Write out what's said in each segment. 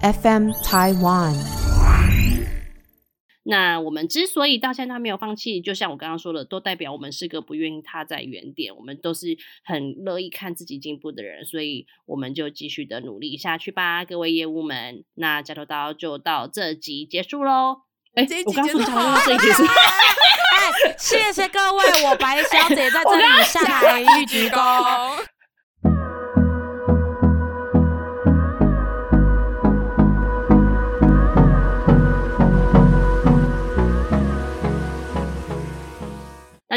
FM Taiwan。那我们之所以到现在没有放弃，就像我刚刚说的，都代表我们是个不愿意踏在原点，我们都是很乐意看自己进步的人，所以我们就继续的努力下去吧，各位业务们。那加头刀就到这集结束喽。哎，我刚说加头刀这一集是。哎，谢谢各位，我白小姐在这里下台 一鞠躬。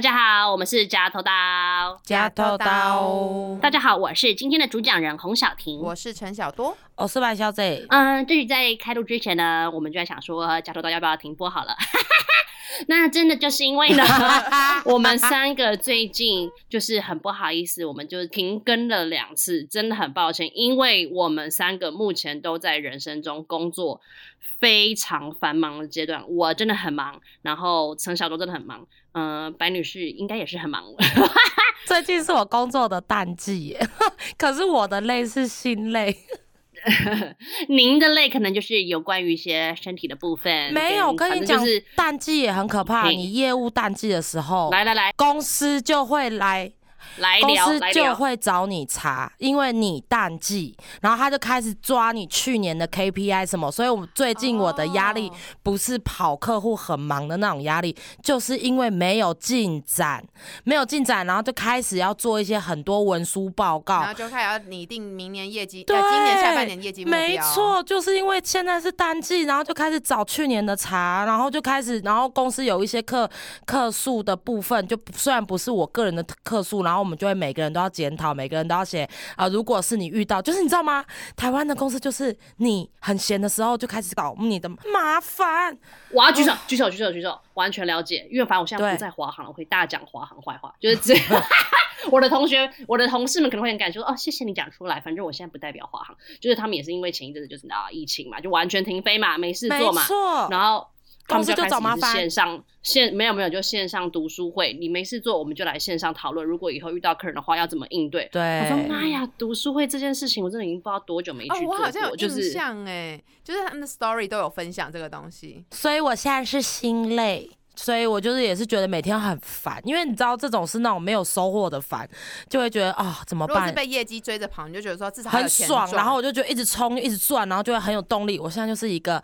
大家好，我们是夹头刀，夹头刀。大家好，我是今天的主讲人洪小婷，我是陈小多，我是白小姐。嗯，这是在开录之前呢，我们就在想说，夹头刀要不要停播好了。那真的就是因为呢，我们三个最近就是很不好意思，我们就停更了两次，真的很抱歉，因为我们三个目前都在人生中工作非常繁忙的阶段，我真的很忙，然后陈小多真的很忙，嗯，白女士应该也是很忙。最近是我工作的淡季，可是我的累是心累。您的累可能就是有关于一些身体的部分。没有，我跟你讲，是淡季也很可怕。你业务淡季的时候，来来来，公司就会来。公司就会找你查，因为你淡季，然后他就开始抓你去年的 KPI 什么，所以我最近我的压力不是跑客户很忙的那种压力，就是因为没有进展，没有进展，然后就开始要做一些很多文书报告，然后就开始要拟定明年业绩，对，今年下半年业绩目标。没错，就是因为现在是淡季，然后就开始找去年的查，然后就开始，然后公司有一些客客数的部分，就虽然不是我个人的客数，然后。我们就会每个人都要检讨，每个人都要写啊。如果是你遇到，就是你知道吗？台湾的公司就是你很闲的时候就开始搞你的麻烦。我要举手，举手，举手，举手，完全了解。因为反正我现在不在华航了，我会大讲华航坏话，就是这样。我的同学、我的同事们可能会很感说哦，谢谢你讲出来。反正我现在不代表华航，就是他们也是因为前一阵子就是啊疫情嘛，就完全停飞嘛，没事做嘛。然后。公司就找麻烦。线上线没有没有，就线上读书会。你没事做，我们就来线上讨论。如果以后遇到客人的话，要怎么应对？对。我说妈呀，读书会这件事情，我真的已经不知道多久没去做。我好像有印象哎，就是他们的 story 都有分享这个东西，所以我现在是心累。所以我就是也是觉得每天很烦，因为你知道这种是那种没有收获的烦，就会觉得啊怎么办？如果是被业绩追着跑，你就觉得说至少很爽，然后我就觉得一直冲一直赚，然后就会很有动力。我现在就是一个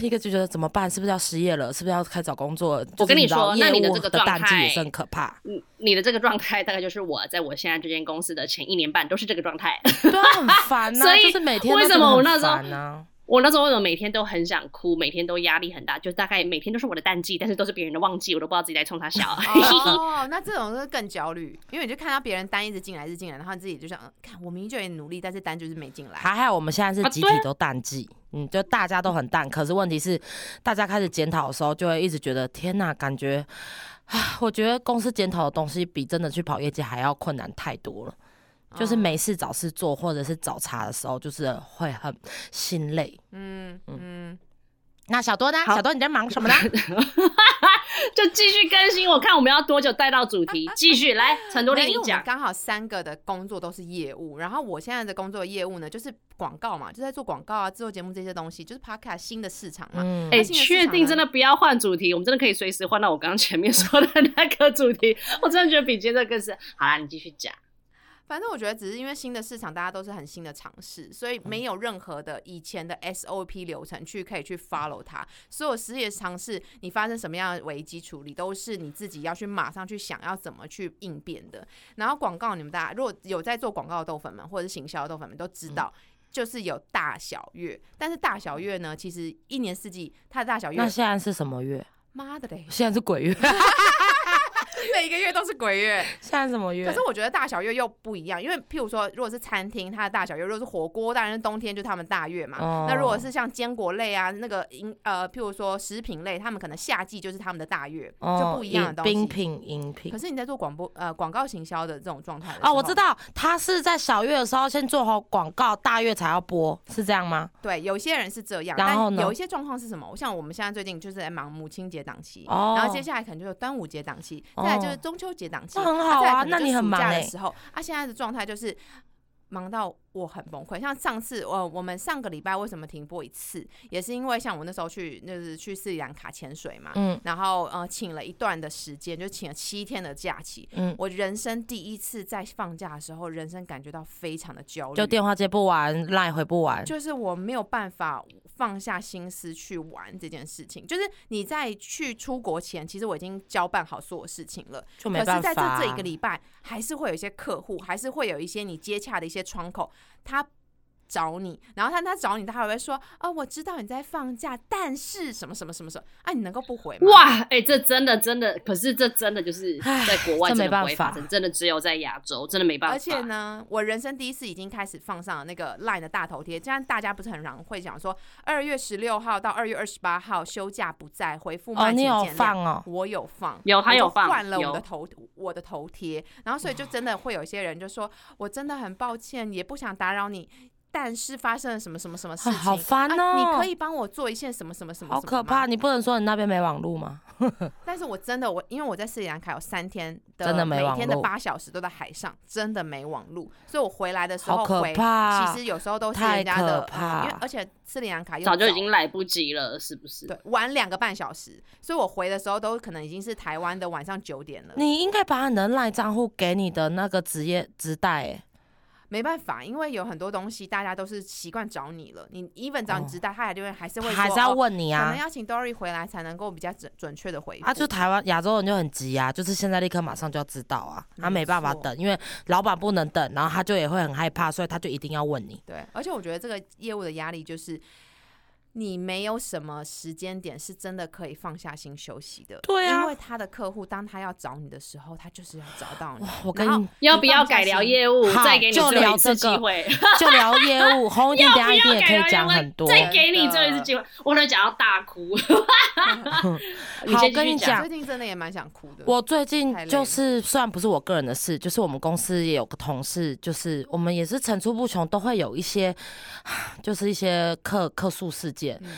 一个就觉得怎么办？是不是要失业了？是不是要开始找工作？我跟你说，那你的这个状态也是很可怕。你，你的这个状态大概就是我在我现在这间公司的前一年半都是这个状态，对，很烦呐。所以就是每天为什么我那时候呢？我那时候为什么每天都很想哭，每天都压力很大，就大概每天都是我的淡季，但是都是别人的旺季，我都不知道自己在冲他笑。哦，那这种是更焦虑，因为你就看到别人单一直进来，一直进来，然后你自己就想，看我明明就很努力，但是单就是没进来。还好我们现在是集体都淡季，嗯，就大家都很淡，可是问题是，大家开始检讨的时候，就会一直觉得天哪，感觉啊，我觉得公司检讨的东西比真的去跑业绩还要困难太多了。就是没事找事做，或者是找茬的时候，就是会很心累。嗯嗯。那小多呢？小多你在忙什么呢？就继续更新，我看我们要多久带到主题？继续来，陈多丽讲。刚好三个的工作都是业务，然后我现在的工作业务呢，就是广告嘛，就在做广告啊、制作节目这些东西，就是 Podcast 新的市场嘛。哎，确定真的不要换主题？我们真的可以随时换到我刚刚前面说的那个主题。我真的觉得比接着更是。好啦，你继续讲。反正我觉得只是因为新的市场，大家都是很新的尝试，所以没有任何的以前的 SOP 流程去可以去 follow 它。所有实业尝试，你发生什么样的危机处理，都是你自己要去马上去想要怎么去应变的。然后广告，你们大家如果有在做广告的豆粉们，或者是行销的豆粉们都知道，就是有大小月。但是大小月呢，其实一年四季它的大小月，那现在是什么月？妈的嘞！现在是鬼月。每一个月都是鬼月，现在什么月？可是我觉得大小月又不一样，因为譬如说，如果是餐厅，它的大小月；如果是火锅，当然是冬天就他们大月嘛。那如果是像坚果类啊，那个饮呃，譬如说食品类，他们可能夏季就是他们的大月，就不一样的东西。冰品、饮品。可是你在做广播呃广告行销的这种状态哦，我知道，他是在小月的时候先做好广告，大月才要播，是这样吗？对，有些人是这样，然后有一些状况是什么？像我们现在最近就是在忙母亲节档期，然后接下来可能就是端午节档期，再来就是中秋节档期，那很好啊。那你很忙的时候，啊，现在的状态就是忙到我很崩溃。像上次，我，我们上个礼拜为什么停播一次，也是因为像我那时候去，就是去斯里兰卡潜水嘛，嗯然后呃，请了一段的时间，就请了七天的假期。嗯，我人生第一次在放假的时候，人生感觉到非常的焦虑，就电话接不完，赖回不完，就是我没有办法放下心思去玩这件事情。就是你在去出国前，其实我已经交办好所有事情了，就没可是在。这这一个礼拜，还是会有一些客户，还是会有一些你接洽的一些窗口，他。找你，然后他他找你，他还会说：“哦，我知道你在放假，但是什么什么什么什么，啊，你能够不回吗？”哇，哎、这真的真的，可是这真的就是在国外这真的没办法不会发生，真的只有在亚洲，真的没办法。而且呢，我人生第一次已经开始放上了那个 LINE 的大头贴，这样大家不是很常会讲说，二月十六号到二月二十八号休假不在，回复哦，慢你有请见谅。放哦，我有放，有他有放换了我的头我的头贴，然后所以就真的会有一些人就说，我真的很抱歉，也不想打扰你。但是发生了什么什么什么事情？好烦啊！你哦可以帮我做一件什么什么什么？好可怕！！你不能说你那边没网络吗？但是我真的我因为我在斯里兰卡有三天的真的没网每天的八小时都在海上，真的没网络，所以我回来的时好可候回，怕！其实有时候都是太人家的，可怕嗯因为而且斯里兰卡又早就已经来不及了，是不是？对晚两个半小时，所以我回的时候都可能已经是台湾的晚上九点了。你应该把你的赖账户给你的那个职业职代，哎，没办法，因为有很多东西大家都是习惯找你了，你 even 找你哦知道，他还就会还是会还是要哦问你啊可能。要请 Dory 回来才能够比较准准确的回复。啊，就台湾亚洲人就很急啊，就是现在立刻马上就要知道啊，他没没办法等，因为老板不能等，然后他就也会很害怕，所以他就一定要问你。对，而且我觉得这个业务的压力就是。你没有什么时间点是真的可以放下心休息的，对啊因为他的客户当他要找你的时候，他就是要找到你。我跟你要不要改聊业务？好再给你就聊最后一次这个机会。就聊业务，红一点，等一下一定也可以讲很多。再给你最后一次机会，我都讲到大哭。你好跟你讲最近真的也蛮想哭的。我最近就是，虽然不是我个人的事，就是我们公司也有个同事，就是我们也是层出不穷，都会有一些，就是一些客客诉事件。嗯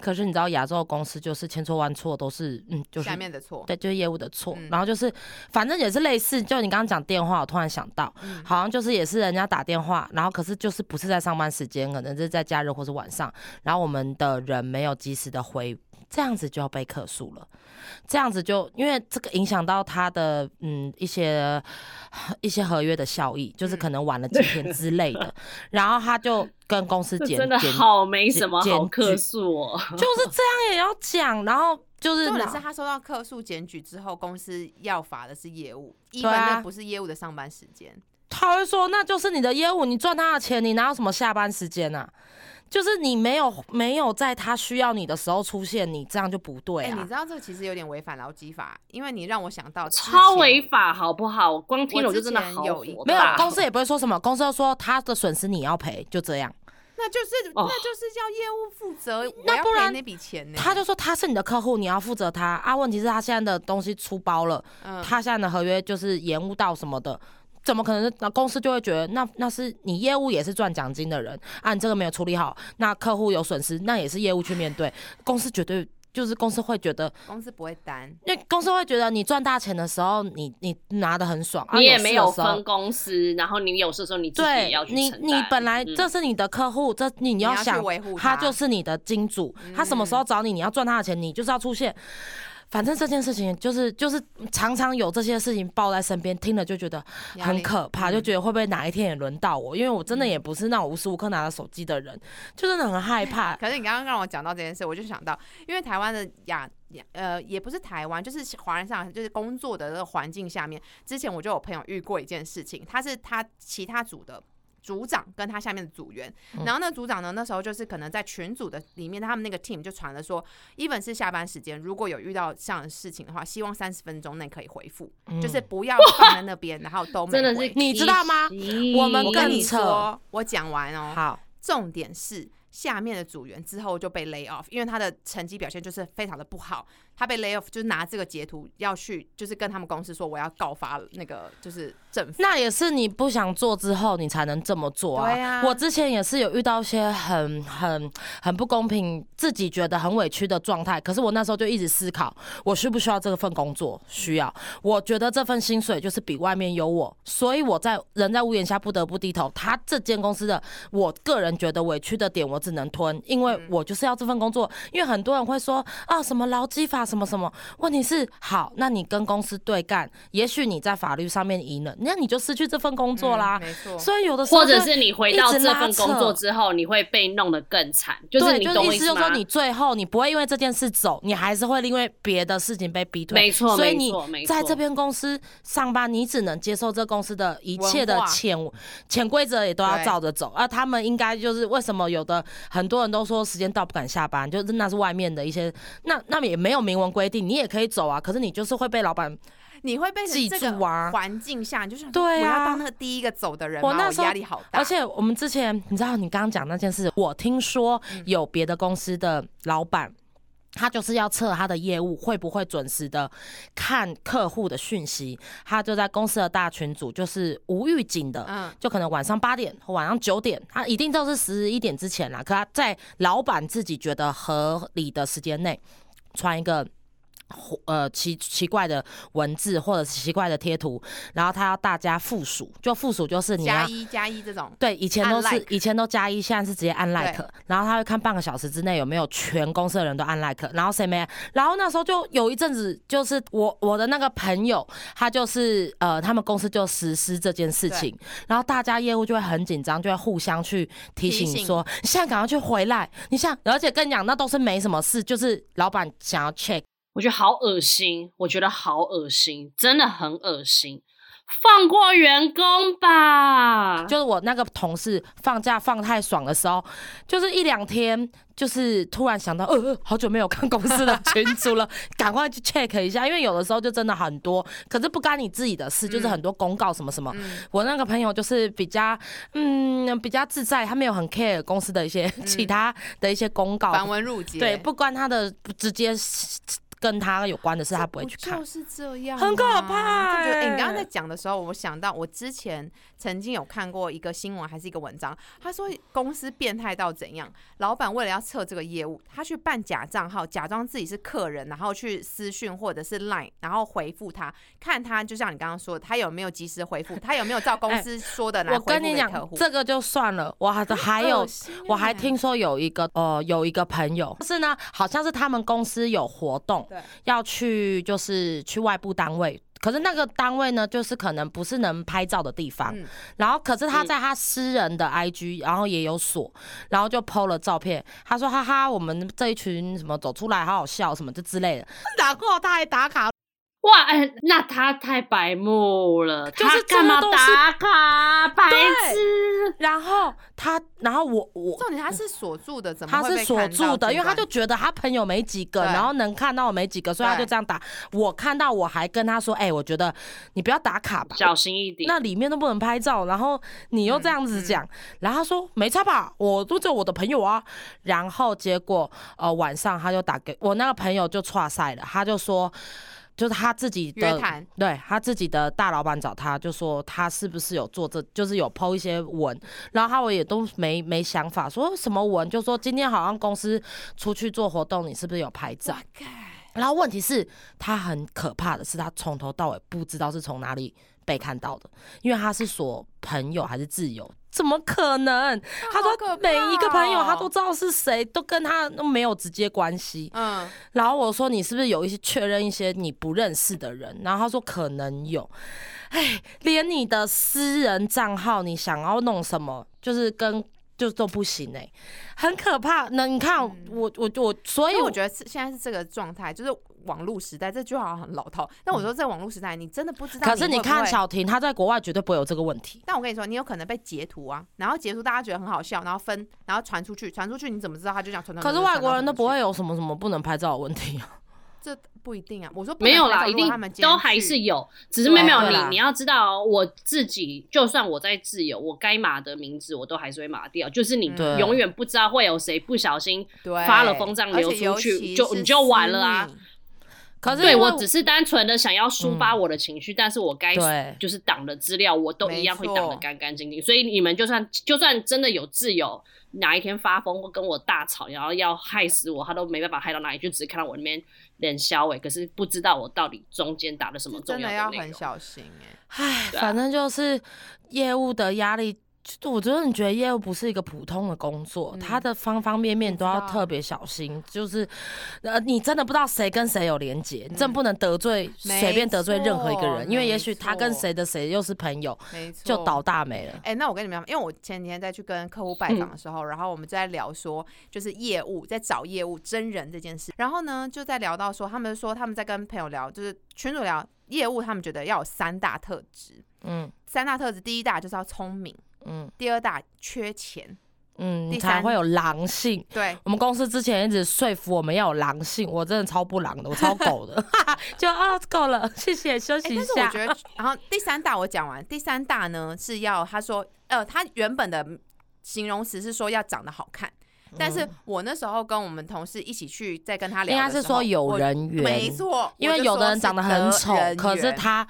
可是你知道，亚洲的公司就是千错万错都是，嗯，就是下面的错，对，就是业务的错。嗯然后就是，反正也是类似，就你刚刚讲电话，我突然想到，嗯好像就是也是人家打电话，然后可是就是不是在上班时间，可能是在假日或是晚上，然后我们的人没有及时的回，这样子就要被客诉了。这样子就因为这个影响到他的嗯一些一些合约的效益，就是嗯可能晚了几天之类的，然后他就跟公司这检真的好没什么检好客举诉哦。就是这样也要讲，然后就是重点是他收到客诉检举之后，公司要罚的是业务，一般那不是业务的上班时间。他会说那就是你的业务，你赚他的钱，你哪有什么下班时间啊？就是你没有没有在他需要你的时候出现，你这样就不对哎、你啊知。道这个其实有点违反劳基法，因为你让我想到超违法，好不好？我光听了我就真的好没有公司也不会说什么，公司就说他的损失你要赔，就这样。那就是、哦那就是叫业务负责，那不然那笔钱呢。他就说他是你的客户，你要负责他啊。问题是，他现在的东西出包了，嗯，他现在的合约就是延误到什么的，怎么可能？那公司就会觉得，那那是你业务也是赚奖金的人啊，你这个没有处理好，那客户有损失，那也是业务去面对。公司绝对就是公司会觉得，公司不会担。因为公司会觉得你赚大钱的时候，你你拿的很爽，啊、你也没有分公司，然后你有事的时候你自己也对要去你，你本来嗯这是你的客户，这你你要想他就是你的金主，他什么时候找你，你要赚他的钱，你就是要出现。反正这件事情就是就是常常有这些事情抱在身边，听了就觉得很可怕，嗯就觉得会不会哪一天也轮到我？因为我真的也不是那种无时无刻拿着手机的人，就真的很害怕。可是你刚刚让我讲到这件事，我就想到，因为台湾的亚亚呃，也不是台湾，就是华人上就是工作的这个环境下面，之前我就有朋友遇过一件事情，他是他其他组的。组长跟他下面的组员，嗯。然后那组长呢，那时候就是可能在群组的里面，他们那个 team 就传了说，even 是下班时间，如果有遇到这样的事情的话，希望三十分钟内可以回复，就是不要放在那边，然后都没真的是回你知道吗？我们跟你说，我讲完哦，好，重点是下面的组员之后就被 lay off，因为他的成绩表现就是非常的不好，他被 lay off 就是拿这个截图要去就是跟他们公司说我要告发那个就是政府。那也是你不想做之后，你才能这么做啊。对啊我之前也是有遇到一些很很很不公平，自己觉得很委屈的状态。可是我那时候就一直思考，我需不需要这份工作？需要。我觉得这份薪水就是比外面有我，所以我在人在屋檐下不得不低头。他这间公司的，我个人觉得委屈的点，我只能吞，因为我就是要这份工作。因为很多人会说啊，什么劳基法什么什么，问题是好，那你跟公司对干，也许你在法律上面赢了，那你就失去这份工作啦。嗯没错，所以有的时候或者是你回到这份工作之后，你会被弄得更惨，就是就懂意思就是说，？你最后你不会因为这件事走，你还是会因为别的事情被逼退。没错所以你没错没错在这边公司上班，你只能接受这公司的一切的潜潜规则，也都要照着走。而他们应该就是为什么有的很多人都说时间到不敢下班，就是那是外面的一些，那那也没有明文规定，你也可以走啊，可是你就是会被老板。你会被记住啊环境下，你就是对啊我要当那个第一个走的人吗，我那时候压力好大，而且我们之前，你知道你刚刚讲那件事，我听说嗯有别的公司的老板。他就是要测他的业务会不会准时的看客户的讯息，他就在公司的大群组，就是无预警的，嗯就可能晚上八点或晚上九点，他一定都是十一点之前啦。可他在老板自己觉得合理的时间内传一个。呃，奇奇怪的文字或者是奇怪的贴图，然后他要大家附属，就附属就是你要加一加一这种，对，以前都是以前都加一，现在是直接按 like，然后他会看半个小时之内有没有全公司的人都按 like，然后谁没按，然后那时候就有一阵子，就是我我的那个朋友，他就是呃，他们公司就实施这件事情，然后大家业务就会很紧张，就会互相去提醒说，你现在赶快去回来，你像，而且跟你讲，那都是没什么事，就是老板想要 check。我觉得好恶心，我觉得好恶心，真的很恶心。放过员工吧，就是我那个同事放假放太爽的时候，就是一两天，就是突然想到，呃，呃好久没有看公司的群组了，赶快去 check 一下，因为有的时候就真的很多，可是不干你自己的事，就是很多公告什么什么。嗯我那个朋友就是比较，嗯，比较自在，他没有很 care 公司的一些、其他的一些公告，繁文缛节，对，不关他的直接跟他有关的事，他不会去看。就。是这样啊，很可怕哎、欸你刚刚在讲的时候，我想到我之前曾经有看过一个新闻，还是一个文章，他说公司变态到怎样，老板为了要测这个业务，他去办假账号，假装自己是客人，然后去私讯或者是 Line，然后回复他，看他就像你刚刚说的，他有没有及时回复，他有没有照公司 说的来我回复跟你讲给客户，，这个就算了，我还还有我还欸听说有一个呃有一个朋友，是呢，好像是他们公司有活动对，要去就是去外部单位。可是那个单位呢，就是可能不是能拍照的地方，嗯然后可是他嗯在他私人的 IG，然后也有锁，然后就 PO 了照片，他说哈哈，我们这一群什么走出来好好笑什么就之类的，然后他还打卡，哇，哎、那他太白目了，就是他干嘛这个都是打卡？白对痴！然后他，然后我我重点他是锁住的，怎么他是锁住的，因为他就觉得他朋友没几个，然后能看到我没几个，所以他就这样打。我看到我还跟他说：“哎、我觉得你不要打卡吧，小心一点。那里面都不能拍照。”然后你又这样子讲，然后他说：“没差吧，我都只有我的朋友啊。”然后结果呃晚上他就打给我那个朋友就岔赛了，他就说。就是他自己的，对他自己的大老板找他，就说他是不是有做这，就是有 PO 一些文，然后他我也都没没想法，说什么文，就说今天好像公司出去做活动，你是不是有拍照？然后问题是，他很可怕的是，他从头到尾不知道是从哪里被看到的，因为他是说朋友还是自由，怎么可能？他说每一个朋友他哦都知道是谁，都跟他都没有直接关系。嗯，然后我说你是不是有一些确认一些你不认识的人？然后他说可能有，哎，连你的私人账号你想要弄什么，就是跟就都不行哎、很可怕。那你看嗯我我我，所以我觉得是现在是这个状态，就是网络时代，这句话好像很老套。但我说在网络时代，你真的不知道可是你会不会看小婷，她在国外绝对不会有这个问题。但我跟你说，你有可能被截图啊，然后截图大家觉得很好笑，然后分，然后传出去，传出去你怎么知道他就这样传传？可是外国人都不会有，什么什么不能拍照的问题啊。这不一定啊。我说不没有啦，拍照一定果他们今天都还去是有，只是没有没有对啦你你要知道哦，我自己就算我在自由，我该码的名字我都还是会码掉，就是你对永远不知道会有谁不小心对发了风筝而流出去就你就完了啊密可是对我只是单纯的想要抒发我的情绪，但是我该就是挡的资料我都一样会挡得干干净净。所以你们就算就算真的有挚友哪一天发疯或跟我大吵，然后要害死我，他都没办法害到哪里，就只是看到我那边脸消尾，可是不知道我到底中间打了什么重是真的要内容。要很小心哎、反正就是业务的压力。就我真的觉得业务不是一个普通的工作，嗯它的方方面面都要特别小心。就是，呃，你真的不知道谁跟谁有连结，你真不能得罪随便得罪任何一个人，因为也许他跟谁的谁又是朋友，没错，就倒大霉了。哎、那我跟你们讲，因为我前几天在去跟客户拜嗯访的时候，然后我们就在聊说，就是业务在找业务真人这件事。然后呢，就在聊到说，他们说他们在跟朋友聊，就是群主聊业务，他们觉得要有三大特质。嗯三大特质，第一大就是要聪明，嗯第二大缺钱。嗯，第三你才会有狼性。对，我们公司之前一直说服我们要有狼性，我真的超不狼的，我超狗的，就啊够了，谢谢，休哎、息一下。但是我觉得，然后第三大我讲完，第三大呢是要他说，呃，他原本的形容词是说要长得好看。但是我那时候跟我们同事一起去，在跟他聊应的时候，该是说有人缘，没错，因为有的人长得很丑可是缘他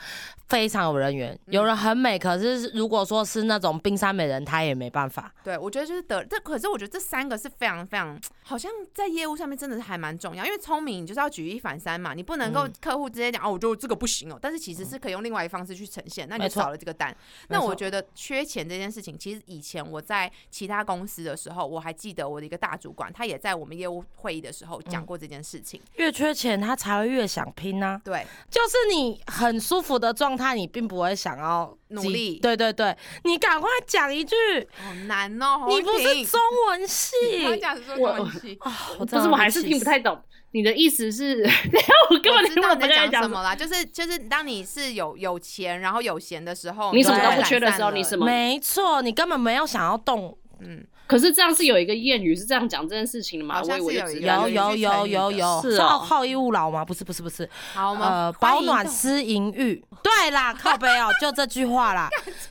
非常有人缘；嗯有人很美，可是如果说是那种冰山美人，他也没办法。对，我觉得就是得这，可是我觉得这三个是非常非常，好像在业务上面真的是还蛮重要，因为聪明你就是要举一反三嘛，你不能够嗯客户直接讲、哦，我觉得这个不行哦，但是其实是可以用另外一方式去呈现，那你就少了这个单。那我觉得缺钱这件事情，其实以前我在其他公司的时候，我还记得我的一个大主管，他也在我们业务会议的时候嗯讲过这件事情。越缺钱，他才会越想拼啊！对，就是你很舒服的状态，你并不会想要努力对对对，你赶快讲一句，好难哦，你不是中，文系我讲是说我中文系。啊！我不是，我还是听不太懂你的意思是，我根本听不知道你在。讲什么啦，就是就是当你是有有钱，然后有闲的时候，你什么都不缺的时候你什么没错，你根本没有想要动。嗯，可是这样是有一个谚语是这样讲这件事情的吗？好像有一个有有有有有是哦好好逸恶劳吗？不是不是不是，好，呃，保暖思淫欲，对啦，靠背哦，就这句话啦，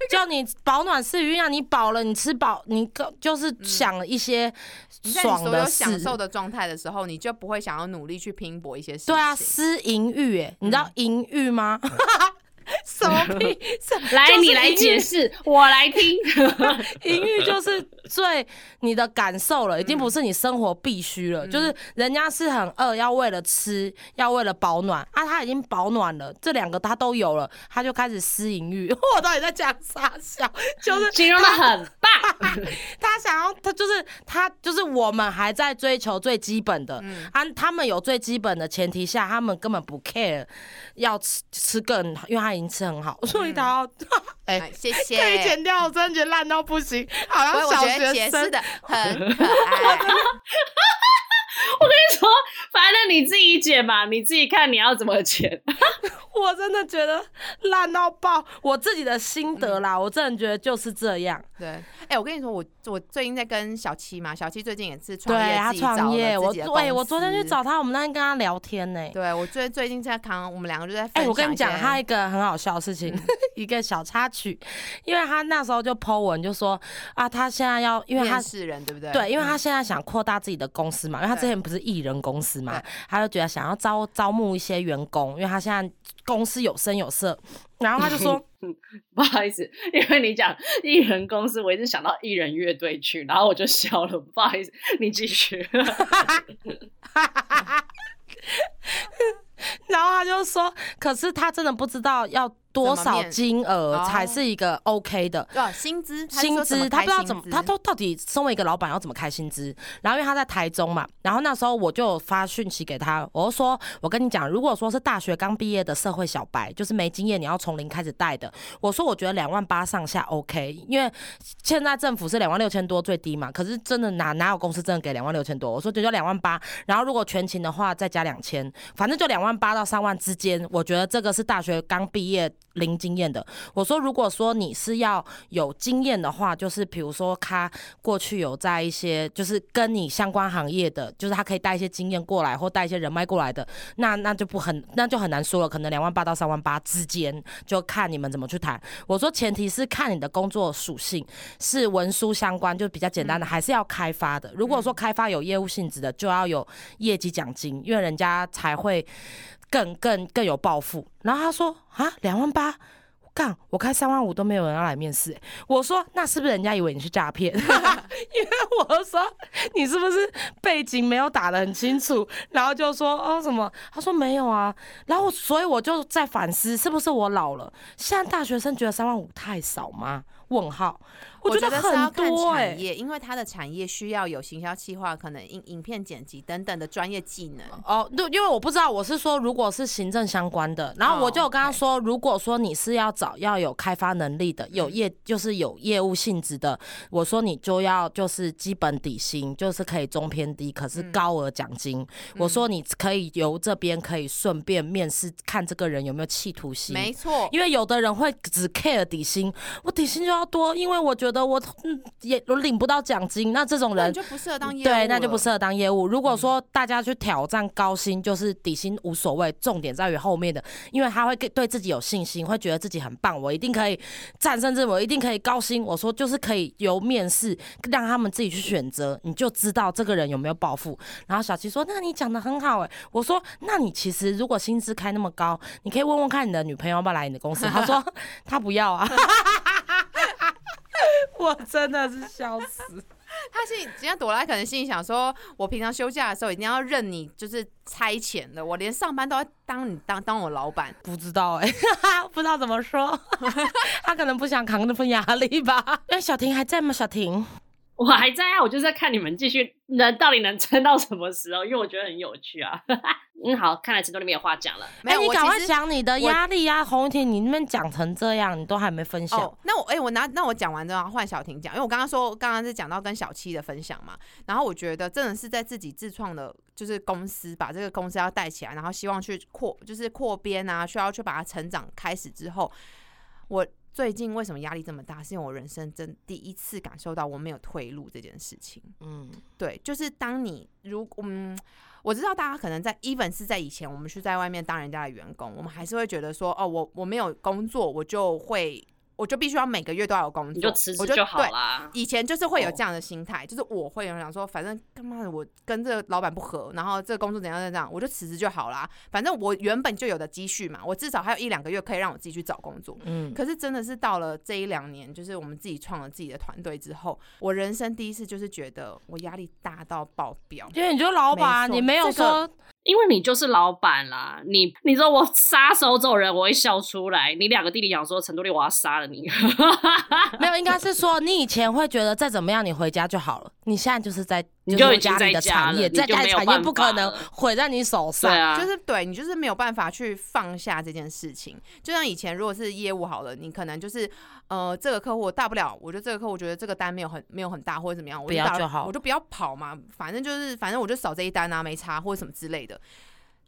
就你保暖思淫欲让，你饱了，你吃饱，你个就是想一些爽的所有享。受的状态的时候，你就不会想要努力去拼搏一些事情。对啊，思淫欲，哎，你知道淫欲吗？什么 来，你来解释，我来听。淫欲就是最你的感受了，已嗯经不是你生活必须了。就是人家是很饿，要为了吃，要为了保暖啊，他已经保暖了，这两个他都有了，他就开始私淫欲。我到底在讲啥笑？就是形容的很棒，他想要，他就是他就是我们还在追求最基本的，嗯啊，他们有最基本的前提下，他们根本不 care 要吃吃更，因为他已经吃很好，所以他要 哎、哎，谢可以。剪掉，我真的觉得烂到不行，好像小觉得解释学生。的很可爱。我跟你说，反正你自己剪吧，你自己看你要怎么剪。我真的觉得烂到爆，我自己的心嗯得啦，我真的觉得就是这样。对，哎，我跟你说，我我最近在跟小七嘛，小七最近也是创业，对他创业，我对我昨天去找他，我们那天跟他聊天呢、对我最最近在扛，我们两个就在哎、享。我跟你讲，他一个很好笑的事情，嗯 一个小插曲，因为他那时候就 Po 文就说啊，他现在要，因为他是人对不对？对，因为他嗯现在想扩大自己的公司嘛，因为他之前不是艺人公司嘛，他就觉得想要招招募一些员工，因为他现在公司有声有色，然后他就说，不好意思，因为你讲艺人公司，我一直想到艺人乐队去，然后我就笑了。不好意思，你继续。然后他就说，可是他真的不知道要多少金额哦才是一个 OK 的。薪资，薪资，他不知道怎么，他都到底身为一个老板要怎么开薪资？然后因为他在台中嘛，然后那时候我就发讯息给他，我就说，我跟你讲，如果说是大学刚毕业的社会小白，就是没经验，你要从零开始带的，我说我觉得两万八上下 OK，因为现在政府是两万六千多最低嘛，可是真的哪哪有公司真的给两万六千多？我说就就两万八，然后如果全勤的话再加两千，反正就两万八到三万之间，我觉得这个是大学刚毕业零经验的。我说，如果说你是要有经验的话，就是比如说他过去有在一些就是跟你相关行业的，就是他可以带一些经验过来，或带一些人脉过来的，那那就不很那就很难说了，可能两万八到三万八之间，就看你们怎么去谈。我说，前提是看你的工作属性是文书相关，就比较简单的，还是要开发的。如果说开发有业务性质的，就要有业绩奖金，因为人家才会更更更有抱负。然后他说啊，两万八。干，我开三万五都没有人要来面试、欸。我说那是不是人家以为你是诈骗？因为我说你是不是背景没有打得很清楚，然后就说哦什么？他说没有啊。然后所以我就在反思，是不是我老了？现在大学生觉得三万五太少吗？问号。我觉得得是要看很多哎、产业，因为它的产业需要有行销企划、可能影影片剪辑等等的专业技能。哦，对，因为我不知道，我是说，如果是行政相关的，然后我就有跟他说，如果说你是要找要有开发能力的，有业就是有业务性质的，我说你就要就是基本底薪，就是可以中偏低，可是高额奖金。我说你可以由这边可以顺便面试，看这个人有没有企图心。没错，因为有的人会只 care 底薪，我底薪就要多，因为我觉得我嗯也我领不到奖金，那这种人就不适合当业务对，那就不适合当业务。如果说大家去挑战高薪，就是底薪无所谓，重点在于后面的，因为他会给对自己有信心，会觉得自己很棒，我一定可以战胜这，我一定可以高薪。我说就是可以由面试让他们自己去选择，你就知道这个人有没有抱负。然后小七说：“那你讲的很好哎。”我说：“那你其实如果薪资开那么高，你可以问问看你的女朋友要不要来你的公司。”他说：“ 他不要啊。” 我真的是笑死。他心里，人家朵拉可能心里想说，我平常休假的时候一定要认你，就是差遣的，我连上班都要当你当当我老板。不知道哎、不知道怎么说，他可能不想扛那份压力吧。那，小婷还在吗？小婷，我还在啊，我就是在看你们继续能到底能撑到什么时候，因为我觉得很有趣啊。嗯，好，看来陈都你没有话讲了。没你赶快讲你的压力啊！洪雨婷，你那边讲成这样，你都还没分享。哦，那我哎、我拿那我讲完之后换小婷讲，因为我刚刚说刚刚是讲到跟小七的分享嘛，然后我觉得真的是在自己自创的，就是公司把这个公司要带起来，然后希望去扩就是扩编啊，需要去把它成长开始之后，我最近为什么压力这么大？是因为我人生真第一次感受到我没有退路这件事情。嗯，对，就是当你如嗯，我知道大家可能在 even 是在以前，我们是在外面当人家的员工，我们还是会觉得说，哦，我我没有工作，我就会我就必须要每个月都要有工作，你就辞职我就就好。以前就是会有哦这样的心态，就是我会有想说，反正干嘛的，我跟这个老板不合，然后这个工作怎样怎样，我就辞职就好啦。反正我原本就有的积蓄嘛，我至少还有一两个月可以让我自己去找工作。嗯，可是真的是到了这一两年，就是我们自己创了自己的团队之后，我人生第一次就是觉得我压力大到爆表。因为你就老板，你没有这个说因为你就是老板啦，你你说我杀手走人，我会笑出来。你两个弟弟讲说陈多丽我要杀了你，没有，应该是说你以前会觉得再怎么样你回家就好了，你现在就是在你就家里的产业，在家里产业不可能毁在你手上。对啊，就是对你就是没有办法去放下这件事情。就像以前如果是业务好了，你可能就是呃这个客户大不了，我觉得这个客户觉得这个单没有很没有很大或者怎么样，我打不要就好我就不要跑嘛，反正就是反正我就少这一单啊，没差或者什么之类的。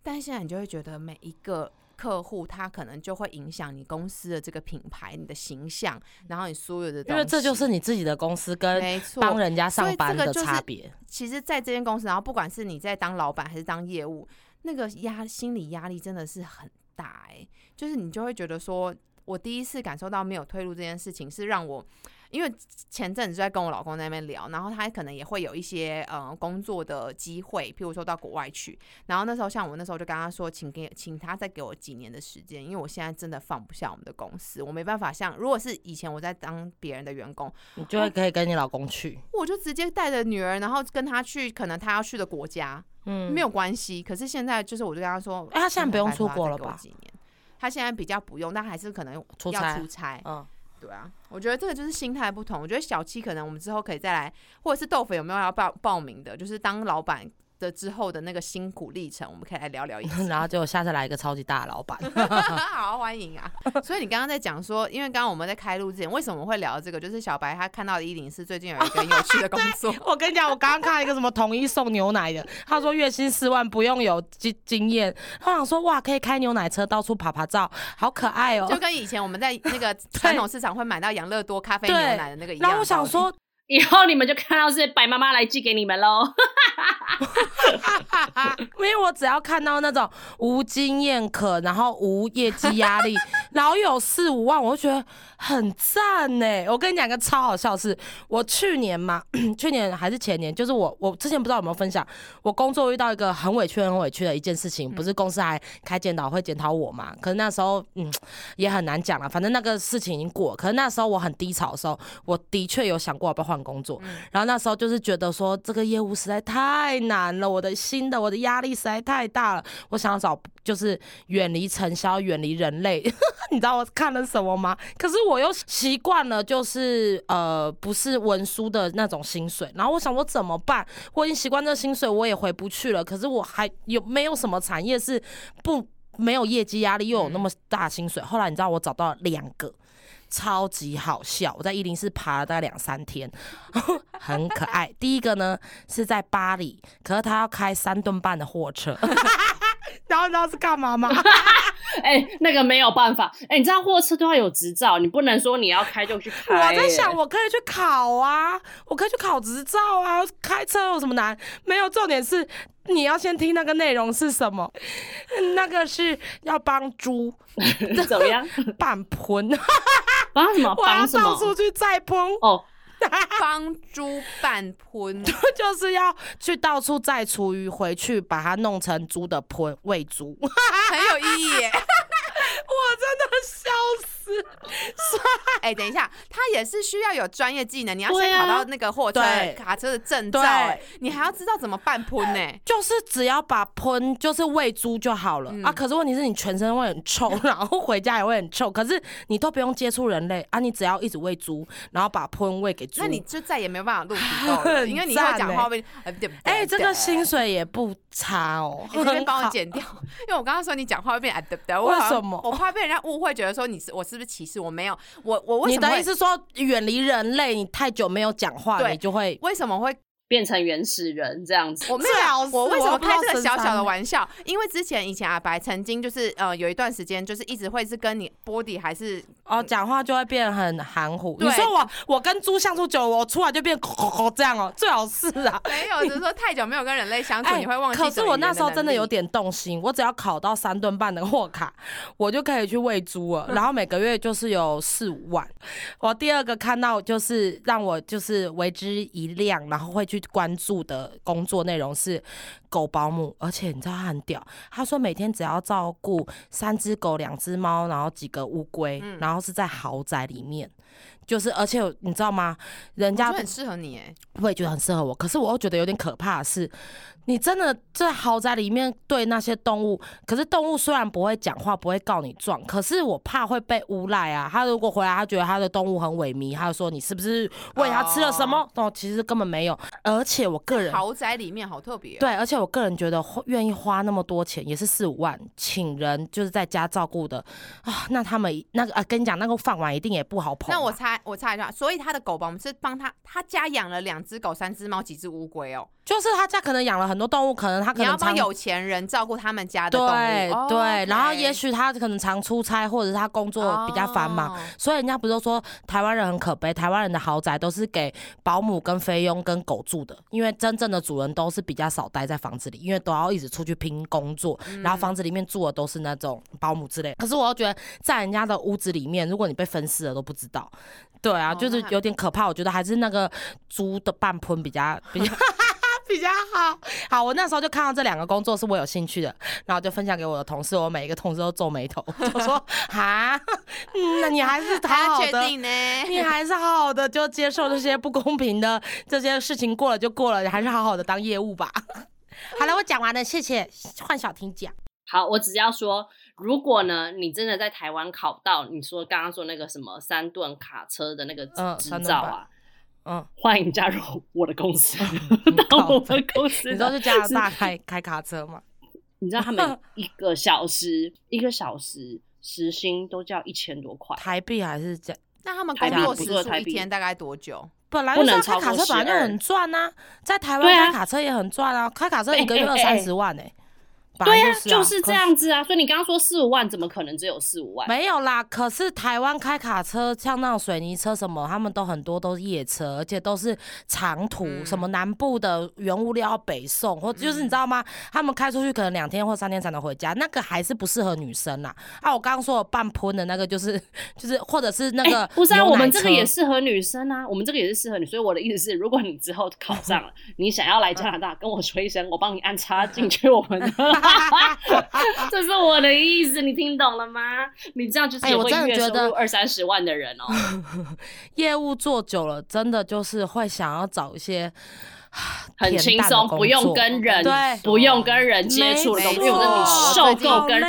但现在你就会觉得每一个。客户他可能就会影响你公司的这个品牌、你的形象，然后你所有的因为这就是你自己的公司跟帮人家上班的差别。其实，在这间公司，然后不管是你在当老板还是当业务，那个压心理压力真的是很大哎、就是你就会觉得说，我第一次感受到没有退路这件事情，是让我。因为前阵子就在跟我老公在那边聊，然后他可能也会有一些呃工作的机会，譬如说到国外去。然后那时候像我那时候就跟他说，请给请他再给我几年的时间，因为我现在真的放不下我们的公司，我没办法像如果是以前我在当别人的员工，你就会可以跟你老公去，我就直接带着女儿，然后跟他去可能他要去的国家，嗯，没有关系。可是现在就是，我就跟他说，哎他现在不用出国了吧几年，他现在比较不用，但还是可能要出差出差。嗯，对啊，我觉得这个就是心态不同。我觉得小七可能我们之后可以再来，或者是豆粉有没有要报报名的？就是当老板的之后的那个辛苦历程，我们可以来聊聊一下。然后结果下次来一个超级大的老板，好欢迎啊！所以你刚刚在讲说，因为刚刚我们在开录之前，为什么会聊这个？就是小白他看到的一零四最近有一个很有趣的工作，我跟你讲，我刚刚看到一个什么统一送牛奶的，他说月薪四万不用有经经验，我想说哇，可以开牛奶车到处爬爬照，好可爱哦、就跟以前我们在那个传统市场会买到养乐多咖啡牛奶的那个一样。然后我想，说，以后你们就看到是白妈妈来寄给你们喽。因为我只要看到那种无经验可，然后无业绩压力，然后有四五万，我就觉得很赞呢。我跟你讲个超好笑的事，我去年嘛，去年还是前年，就是我我之前不知道有没有分享，我工作遇到一个很委屈很委屈的一件事情，不是公司还开检讨会检讨我嘛？可是那时候嗯也很难讲了，反正那个事情已经过了。可是那时候我很低潮的时候，我的确有想过要不要换工作，然后那时候就是觉得说这个业务实在太难了，我的新的我的压力实在太大了，我想要找就是远离尘嚣，远离人类。你知道我看了什么吗？可是我又习惯了，就是呃不是文书的那种薪水，然后我想我怎么办？我已经习惯这个薪水，我也回不去了。可是我还有没有什么产业是不没有业绩压力又有那么大薪水？后来你知道我找到两个。超级好笑！我在一零四爬了大概两三天，很可爱。第一个呢是在巴黎，可是他要开三吨半的货车，然后你知道是干嘛吗？哎、那个没有办法。哎、你知道货车都要有执照，你不能说你要开就去开、我在想，哎我可以去考啊，我可以去考执照啊，开车有什么难？没有，重点是你要先听那个内容是什么，那个是要帮猪 怎么样？拌喷，帮什么？我要帮什么？到处去再喷，哦，帮猪拌喷，就是要去到处载厨余回去，把它弄成猪的喷喂猪。很有意义耶。我真的笑死！哎、等一下，他也是需要有专业技能，你要先考到那个货车、对卡车的证照、你还要知道怎么办喷呢、就是只要把喷就是喂猪就好了、嗯啊。可是问题是你全身会很臭，然后回家也会很臭。可是你都不用接触人类啊，你只要一直喂猪，然后把喷喂给猪。那你就再也没有办法录土豆了，因为你会讲话会呃对不对？哎、这个薪水。也不差哦。你可以帮我剪掉，因为我刚刚说你讲话会变啊对不对？为什么我怕被人家误会，觉得说你是我是不是歧视？我没有，我我为你什么你的意思说远离人类，你太久没有讲话，对你就会为什么会变成原始人这样子。我没有我为什么开这个小小的玩笑？因为之前以前阿白曾经就是呃有一段时间就是一直会是跟你 body 还是哦讲话就会变很含糊。你说我我跟猪相处久了，我出来就变口口口这样哦，最好是啊。没有，只是说太久没有跟人类相处，你会忘记。哎可是我那时候真的有。点动心，我只要考到三吨半的货卡，我就可以去喂猪了。然后每个月就是有四五万。我第二个看到就是让我就是为之一亮，然后会去关注的工作内容是狗保姆，而且你知道他很屌，他说每天只要照顾三只狗、两只猫，然后几个乌龟，嗯然后是在豪宅里面。就是，而且你知道吗？人家很适合你哎，我也觉得很适合我，可是我又觉得有点可怕的是，你真的在豪宅里面对那些动物，可是动物虽然不会讲话，不会告你状，可是我怕会被诬赖啊。他如果回来，他觉得他的动物很萎靡，他就说你是不是喂它吃了什么？哦，其实根本没有。而且我个人豪宅里面好特别哦。对，而且我个人觉得愿意花那么多钱，也是四五万，请人就是在家照顾的啊，那他们那个啊，跟你讲，那个饭碗一定也不好捧啊。那我猜，我猜一下，所以他的狗吧，我们是帮他，他家养了两只狗、三只猫、几只乌龟哦。就是他家可能养了很多动物，可能他可你要能常帮有钱人照顾他们家的动物。对哦对，然后 OK 也许他可能常出差，或者是他工作比较繁忙，哦所以人家不是都说台湾人很可悲，台湾人的豪宅都是给保姆跟菲佣跟狗住的，因为真正的主人都是比较少待在房子里，因为都要一直出去拼工作，嗯然后房子里面住的都是那种保姆之类。可是我又觉得在人家的屋子里面，如果你被分尸了都不知道，对啊，哦就是那有点可怕。我觉得还是那个猪的半喷比较比较。比较好，好，我那时候就看到这两个工作是我有兴趣的，然后就分享给我的同事，我每一个同事都皱眉头，就说啊，嗯，那你还是还要好好的，确定呢？你还是好好的就接受这些不公平的这些事情过了就过了，你还是好好的当业务吧。好了，我讲完了，谢谢，换小婷讲。好，我只要说，如果呢，你真的在台湾考到你说刚刚说那个什么三吨卡车的那个嗯执照啊，嗯，欢迎加入我的公司，嗯 到我靠们公司。你知道去加拿大开开卡车吗？你知道他们 一个小时一个小时时薪都叫一千多块，台币还是加？那他们工作时数一天大概多久？本来不能就是开卡超过12车本来就很赚啊，在台湾开卡车也很赚啊，开卡车哎一个月二三十万哎、本对啊，就是这样子啊。所以你刚刚说四五万，怎么可能只有四五万？没有啦，可是台湾开卡车，像那种水泥车什么，他们都很多都是夜车，而且都是长途，嗯什么南部的原物料要北送，或就是你知道吗？他们开出去可能两天或三天才能回家，那个还是不适合女生啦。啊，我刚刚说的半喷的那个，就是 就是或者是那哎个、不是啊，我们这个也。适合女生啊，我们这个也是适合你。所以我的意思是，如果你之后考上了，你想要来加拿大，跟我说一声，我帮你安插进去我们的。这是我的意思，你听懂了吗？你这样就是哎我有会月收真的觉得入二三十万的人哦、业务做久了，真的就是会想要找一些 很恬轻松，不用跟人不用跟人接触的工作，因为我真的你受够跟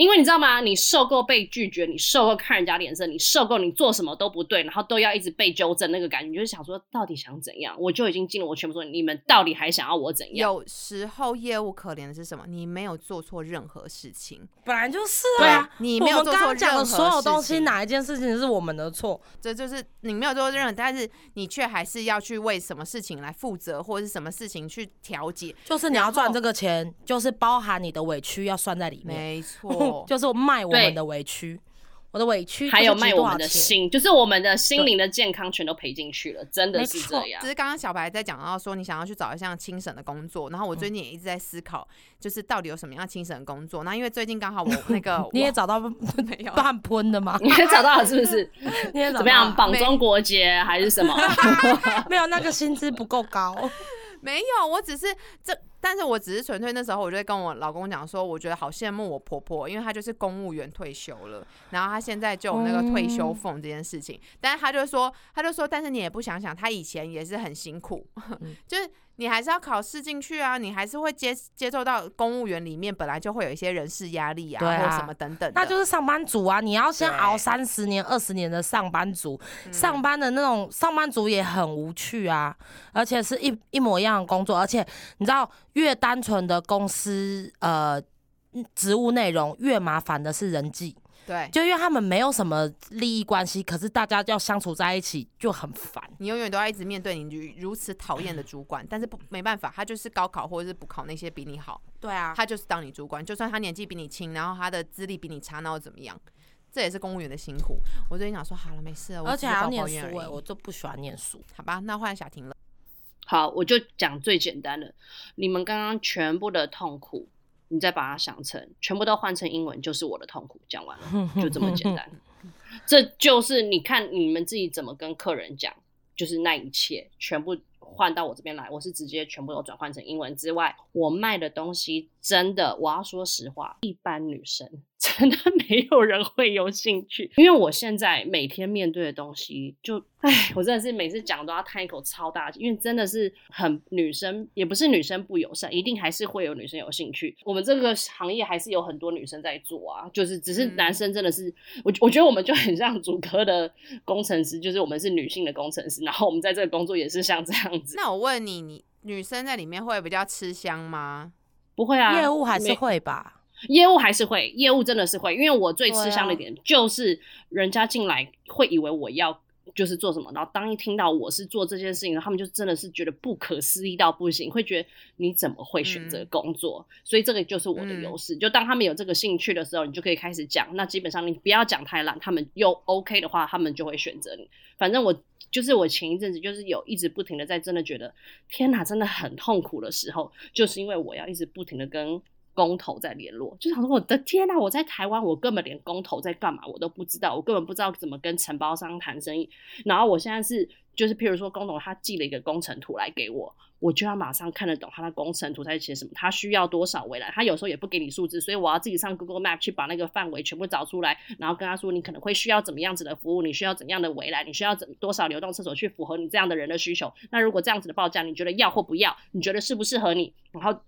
因为你知道吗？你受够被拒绝，你受够看人家脸色，你受够你做什么都不对，然后都要一直被纠正，那个感觉，你就是想说，到底想怎样？我就已经尽了我全部说，你们到底还想要我怎样？有时候业务可怜的是什么？你没有做错任何事情，本来就是啊对啊你没有做错刚刚讲的任何所有东西，哪一件事情是我们的错？这就是你没有做任何，但是你却还是要去为什么事情来负责，或者是什么事情去调解。就是你要赚这个钱，就是包含你的委屈要算在里面，没错，就是卖我们的委屈，我的委屈还有卖我们的。心，就是我们的心灵的健康全都赔进去了，真的是这样只。是刚刚小白在讲到说，你想要去找一项轻省的工作，然后我最近也一直在思考，就是到底有什么样轻省的工作。那因为最近刚好我那个 你也找到 没有半喷的吗？你也找到了是不是？你也怎么样？绑中国结还是什么？没有那个薪资不够高，没有，我只是这，但是我只是纯粹那时候我就会跟我老公讲说，我觉得好羡慕我婆婆，因为她就是公务员退休了，然后她现在就有那个退休俸这件事情，但是她就说，她就说，但是你也不想想，她以前也是很辛苦，就是你还是要考试进去啊，你还是会接接受到公务员里面本来就会有一些人事压力啊，或什么等等的，那就是上班族啊！你要先熬三十年、二十年的上班族，嗯。上班的那种上班族也很无趣啊，而且是一一模一样的工作，而且你知道，越单纯的公司呃职务内容，越麻烦的是人际。对。就因为他们没有什么利益关系，可是大家要相处在一起就很烦。你永远都要一直面对你如如此讨厌的主管，但是不没办法，他就是高考或者是补考那些比你好，对啊，他就是当你主管，就算他年纪比你轻，然后他的资历比你差，那又怎么样？这也是公务员的辛苦。我最近想说，好了，没事了，我而且还要念书我就不喜欢念书。好吧，那换小婷了。好，我就讲最简单的，你们刚刚全部的痛苦，你再把它想成全部都换成英文，就是我的痛苦。讲完了，就这么简单。这就是你看你们自己怎么跟客人讲，就是那一切全部换到我这边来，我是直接全部都转换成英文之外，我卖的东西真的，我要说实话，一般女生 真的没有人会有兴趣，因为我现在每天面对的东西就，唉，我真的是每次讲都要叹一口超大气，因为真的是很女生，也不是女生不友善，一定还是会有女生有兴趣。我们这个行业还是有很多女生在做啊，就是只是嗯男生真的是，我我觉得我们就很像主科的工程师，就是我们是女性的工程师，然后我们在这个工作也是像这样子。那我问你，你女生在里面会比较吃香吗？不会啊，业务还是会吧？业务还是会，业务真的是会，因为我最吃香的一点就是人家进来会以为我要就是做什么，然后当一听到我是做这件事情，他们就真的是觉得不可思议到不行，会觉得你怎么会选择嗯工作？所以这个就是我的嗯优势。就当他们有这个兴趣的时候，你就可以开始讲。那基本上你不要讲太烂，他们又 OK 的话，他们就会选择你。反正我就是我前一阵子就是有一直不停的在真的觉得天哪，真的很痛苦的时候，就是因为我要一直不停的跟公投在联络，就想说我的天呐，我在台湾，我根本连公投在干嘛我都不知道，我根本不知道怎么跟承包商谈生意。然后我现在是就是譬如说公投他寄了一个工程图来给我，我就要马上看得懂他的工程图在写什么，他需要多少围栏，他有时候也不给你数字，所以我要自己上 Google Map 去把那个范围全部找出来，然后跟他说你可能会需要怎么样子的服务，你需要怎样的围栏，你需要怎多少流动厕所去符合你这样的人的需求。那如果这样子的报价，你觉得要或不要？你觉得适不适合你？然后。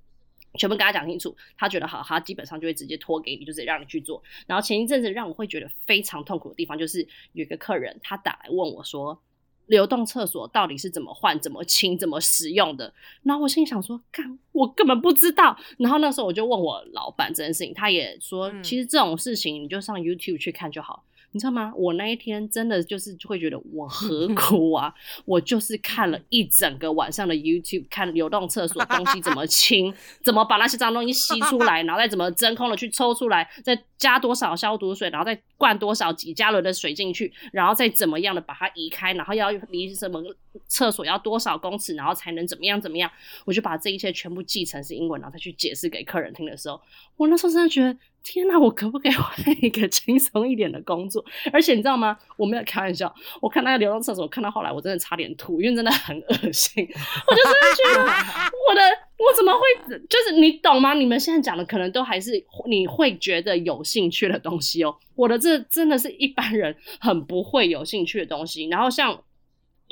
全部跟他讲清楚，他觉得好，他基本上就会直接托给你，就是让你去做。然后前一阵子让我会觉得非常痛苦的地方，就是有一个客人他打来问我说：“流动厕所到底是怎么换、怎么清、怎么使用的。然后我心里想说，干，我根本不知道。然后那时候我就问我老板这件事情，他也说，嗯其实这种事情你就上 YouTube 去看就好。你知道吗？我那一天真的就是会觉得我何 苦啊！我就是看了一整个晚上的 YouTube，看流动厕所东西怎么清，怎么把那些脏东西吸出来，然后再怎么真空的去抽出来，再加多少消毒水，然后再灌多少几加仑的水进去，然后再怎么样的把它移开，然后要离什么厕所要多少公尺，然后才能怎么样怎么样。我就把这一切全部记成是英文，然后再去解释给客人听的时候，我那时候真的觉得。天哪，我可不可以换一个轻松一点的工作？而且你知道吗？我没有开玩笑，我看那个流动厕所，看到后来我真的差点吐，因为真的很恶心。我就真的觉得我的我怎么会就是你懂吗？你们现在讲的可能都还是你会觉得有兴趣的东西哦。我的这真的是一般人很不会有兴趣的东西。然后像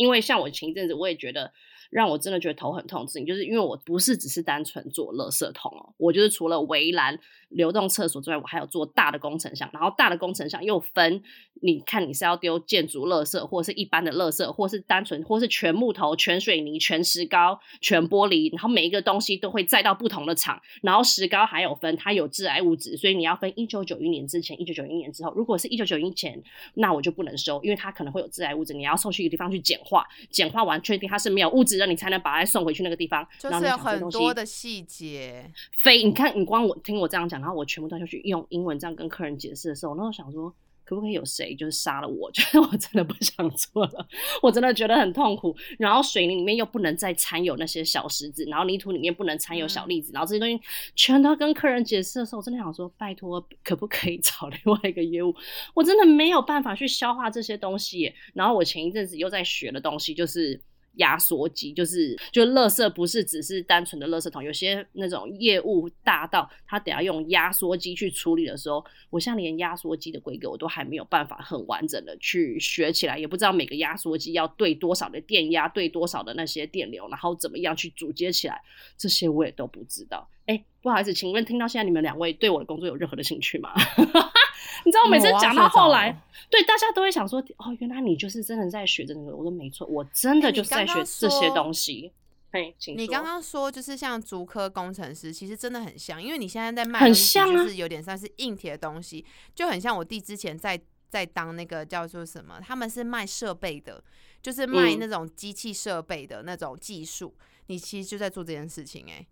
因为像我前一阵子我也觉得。让我真的觉得头很痛的事情，就是因为我不是只是单纯做乐色桶哦，我就是除了围栏、流动厕所之外，我还有做大的工程项。然后大的工程项又分，你看你是要丢建筑垃圾，或是一般的垃圾，或是单纯，或是全木头、全水泥、全石膏、全玻璃，然后每一个东西都会载到不同的厂。然后石膏还有分，它有致癌物质，所以你要分一九九一年之前、一九九一年之后。如果是一九九一前，那我就不能收，因为它可能会有致癌物质，你要送去一个地方去简化，简化完确定它是没有物质的。你才能把它送回去那个地方，就是有很多的细节。非你看，你光我听我这样讲，然后我全部都要去用英文这样跟客人解释的时候，我那时候想说，可不可以有谁就是杀了我？觉 得我真的不想做了，我真的觉得很痛苦。然后水泥里面又不能再掺有那些小石子，然后泥土里面不能掺有小粒子，然后这些东西全都要跟客人解释的时候，我真的想说，拜托，可不可以找另外一个业务？我真的没有办法去消化这些东西。然后我前一阵子又在学的东西就是。压缩机就是，就垃圾不是只是单纯的垃圾桶，有些那种业务大到他得要用压缩机去处理的时候，我现在连压缩机的规格我都还没有办法很完整的去学起来，也不知道每个压缩机要对多少的电压，对多少的那些电流，然后怎么样去组接起来，这些我也都不知道。哎，不好意思，请问听到现在你们两位对我的工作有任何的兴趣吗？你知道，我每次讲到后来，对大家都会想说：“哦，原来你就是真的在学这个。”我说：“没错，我真的就是在学这些东西。”哎，请你刚刚说就是像足科工程师，其实真的很像，因为你现在在卖很像就是有点像是硬铁的东西，就很像我弟之前在在当那个叫做什么，他们是卖设备的，就是卖那种机器设备的那种技术，你其实就在做这件事情、欸，哎。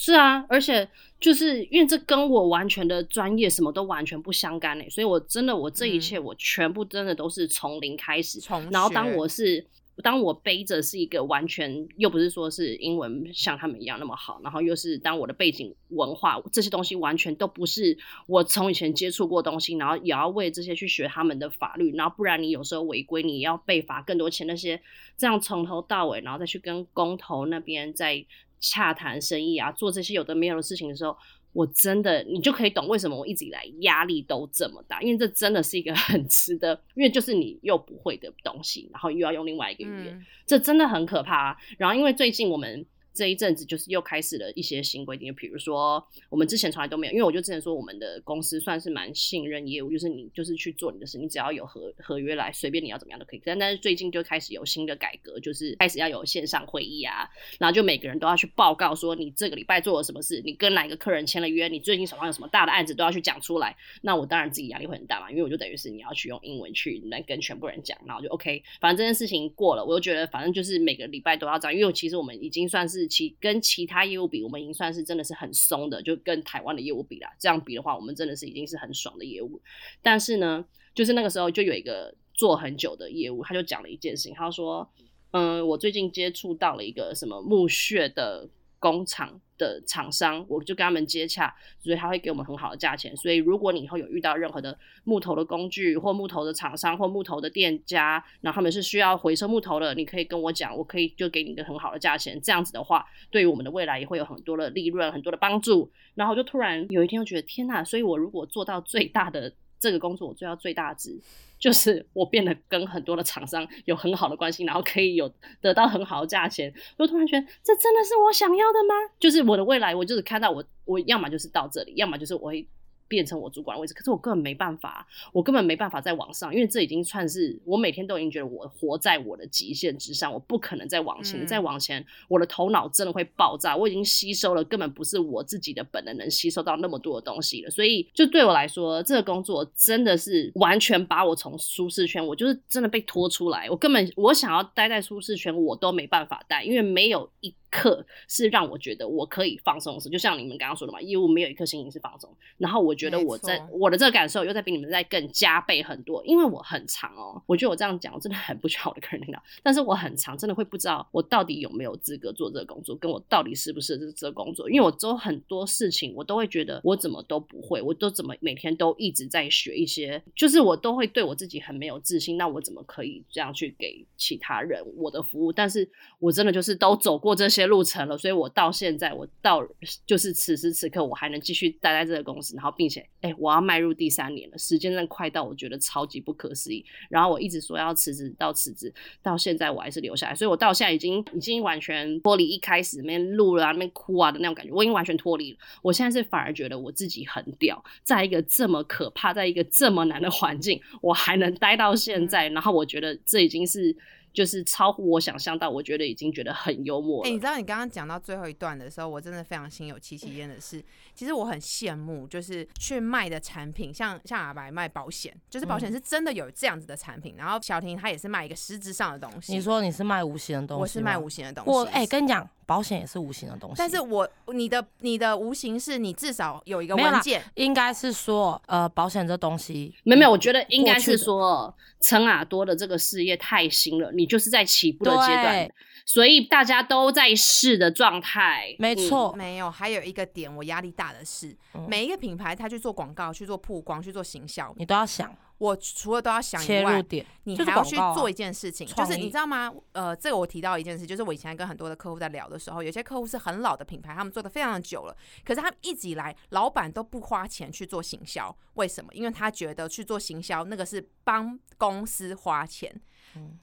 是啊，而且就是因为这跟我完全的专业什么都完全不相干诶，所以我真的我这一切我全部真的都是从零开始。从然后当我是当我背着是一个完全又不是说是英文像他们一样那么好，然后又是当我的背景文化这些东西完全都不是我从以前接触过东西，然后也要为这些去学他们的法律，然后不然你有时候违规你要被罚更多钱那些，这样从头到尾，然后再去跟工头那边再。洽谈生意啊，做这些有的没有的事情的时候，我真的你就可以懂为什么我一直以来压力都这么大，因为这真的是一个 很值得，因为就是你又不会的东西，然后又要用另外一个语言，嗯这真的很可怕、啊。然后因为最近我们。这一阵子就是又开始了一些新规定，比如说我们之前从来都没有，因为我就之前说我们的公司算是蛮信任业务，就是你就是去做你的事，你只要有合合约来，随便你要怎么样都可以。但但是最近就开始有新的改革，就是开始要有线上会议啊，然后就每个人都要去报告说你这个礼拜做了什么事，你跟哪一个客人签了约，你最近手上有什么大的案子都要去讲出来。那我当然自己压力会很大嘛，因为我就等于是你要去用英文去来跟全部人讲，然后就 OK，反正这件事情过了，我就觉得反正就是每个礼拜都要这样，因为其实我们已经算是其跟其他业务比，我们已经算是真的是很松的，就跟台湾的业务比啦。这样比的话，我们真的是已经是很爽的业务。但是呢，就是那个时候就有一个做很久的业务，他就讲了一件事情，他说：“嗯，我最近接触到了一个什么墓穴的工厂的厂商，我就跟他们接洽，所以他会给我们很好的价钱。所以如果你以后有遇到任何的木头的工具或木头的厂商或木头的店家，然后他们是需要回收木头的，你可以跟我讲，我可以就给你一个很好的价钱。这样子的话，对于我们的未来也会有很多的利润，很多的帮助。然后就突然有一天，我觉得天呐！所以我如果做到最大的这个工作，我做到最大值。就是我变得跟很多的厂商有很好的关系，然后可以有得到很好的价钱，我突然觉得这真的是我想要的吗？就是我的未来，我就是看到我我要么就是到这里，要么就是我会变成我主管的位置，可是我根本没办法，我根本没办法再往上，因为这已经算是我每天都已经觉得我活在我的极限之上，我不可能再往前，嗯。再往前，我的头脑真的会爆炸，我已经吸收了根本不是我自己的本能能吸收到那么多的东西了，所以就对我来说，这个工作真的是完全把我从舒适圈，我就是真的被拖出来，我根本我想要待在舒适圈，我都没办法待，因为没有一刻是让我觉得我可以放松的事，就像你们刚刚说的嘛，业务没有一刻心情是放松。然后我觉得我在我的这个感受又在比你们在更加倍很多，因为我很长哦。我觉得我这样讲，我真的很不需要我的客人听到，但是我很长，真的会不知道我到底有没有资格做这个工作，跟我到底适不适合这个工作，因为我做很多事情，我都会觉得我怎么都不会，我都怎么每天都一直在学一些，就是我都会对我自己很没有自信，那我怎么可以这样去给其他人我的服务？但是我真的就是都走过这些路程了，所以我到现在，我到就是此时此刻，我还能继续待在这个公司，然后并且，哎、我要迈入第三年了，时间真的快到我觉得超级不可思议。然后我一直说要辞职，到辞职，到现在我还是留下来，所以我到现在已经已经完全脱离一开始那边录了啊、那边哭啊的那种感觉，我已经完全脱离了。我现在是反而觉得我自己很屌，在一个这么可怕，在一个这么难的环境，我还能待到现在，然后我觉得这已经是。就是超乎我想象到，我觉得已经觉得很幽默哎、了。你知道你刚刚讲到最后一段的时候，我真的非常心有戚戚焉的是，其实我很羡慕，就是去卖的产品，像像阿白卖保险，就是保嗯险是真的有这样子的产品，然后小婷她也是卖一个实质上的东西。你说你是卖无形的东西，我是卖无形的东西，我哎、跟你讲，保险也是无形的东西，但是我你的你的无形是你至少有一个文件，应该是说，呃，保险这东西没有没有，我觉得应该是说，陈耳朵的这个事业太新了，你就是在起步的阶段，所以大家都在试的状态。没错，没有，还有一个点我压力大的是，嗯每一个品牌它去做广告、去做曝光、去做行销，你都要想我除了都要想以外，切入点，就是你还要去做一件事情，就是你知道吗？呃，这个我提到一件事，就是我以前跟很多的客户在聊的时候，有些客户是很老的品牌，他们做的非常的久了，可是他们一直以来老板都不花钱去做行销，为什么？因为他觉得去做行销那个是帮公司花钱，嗯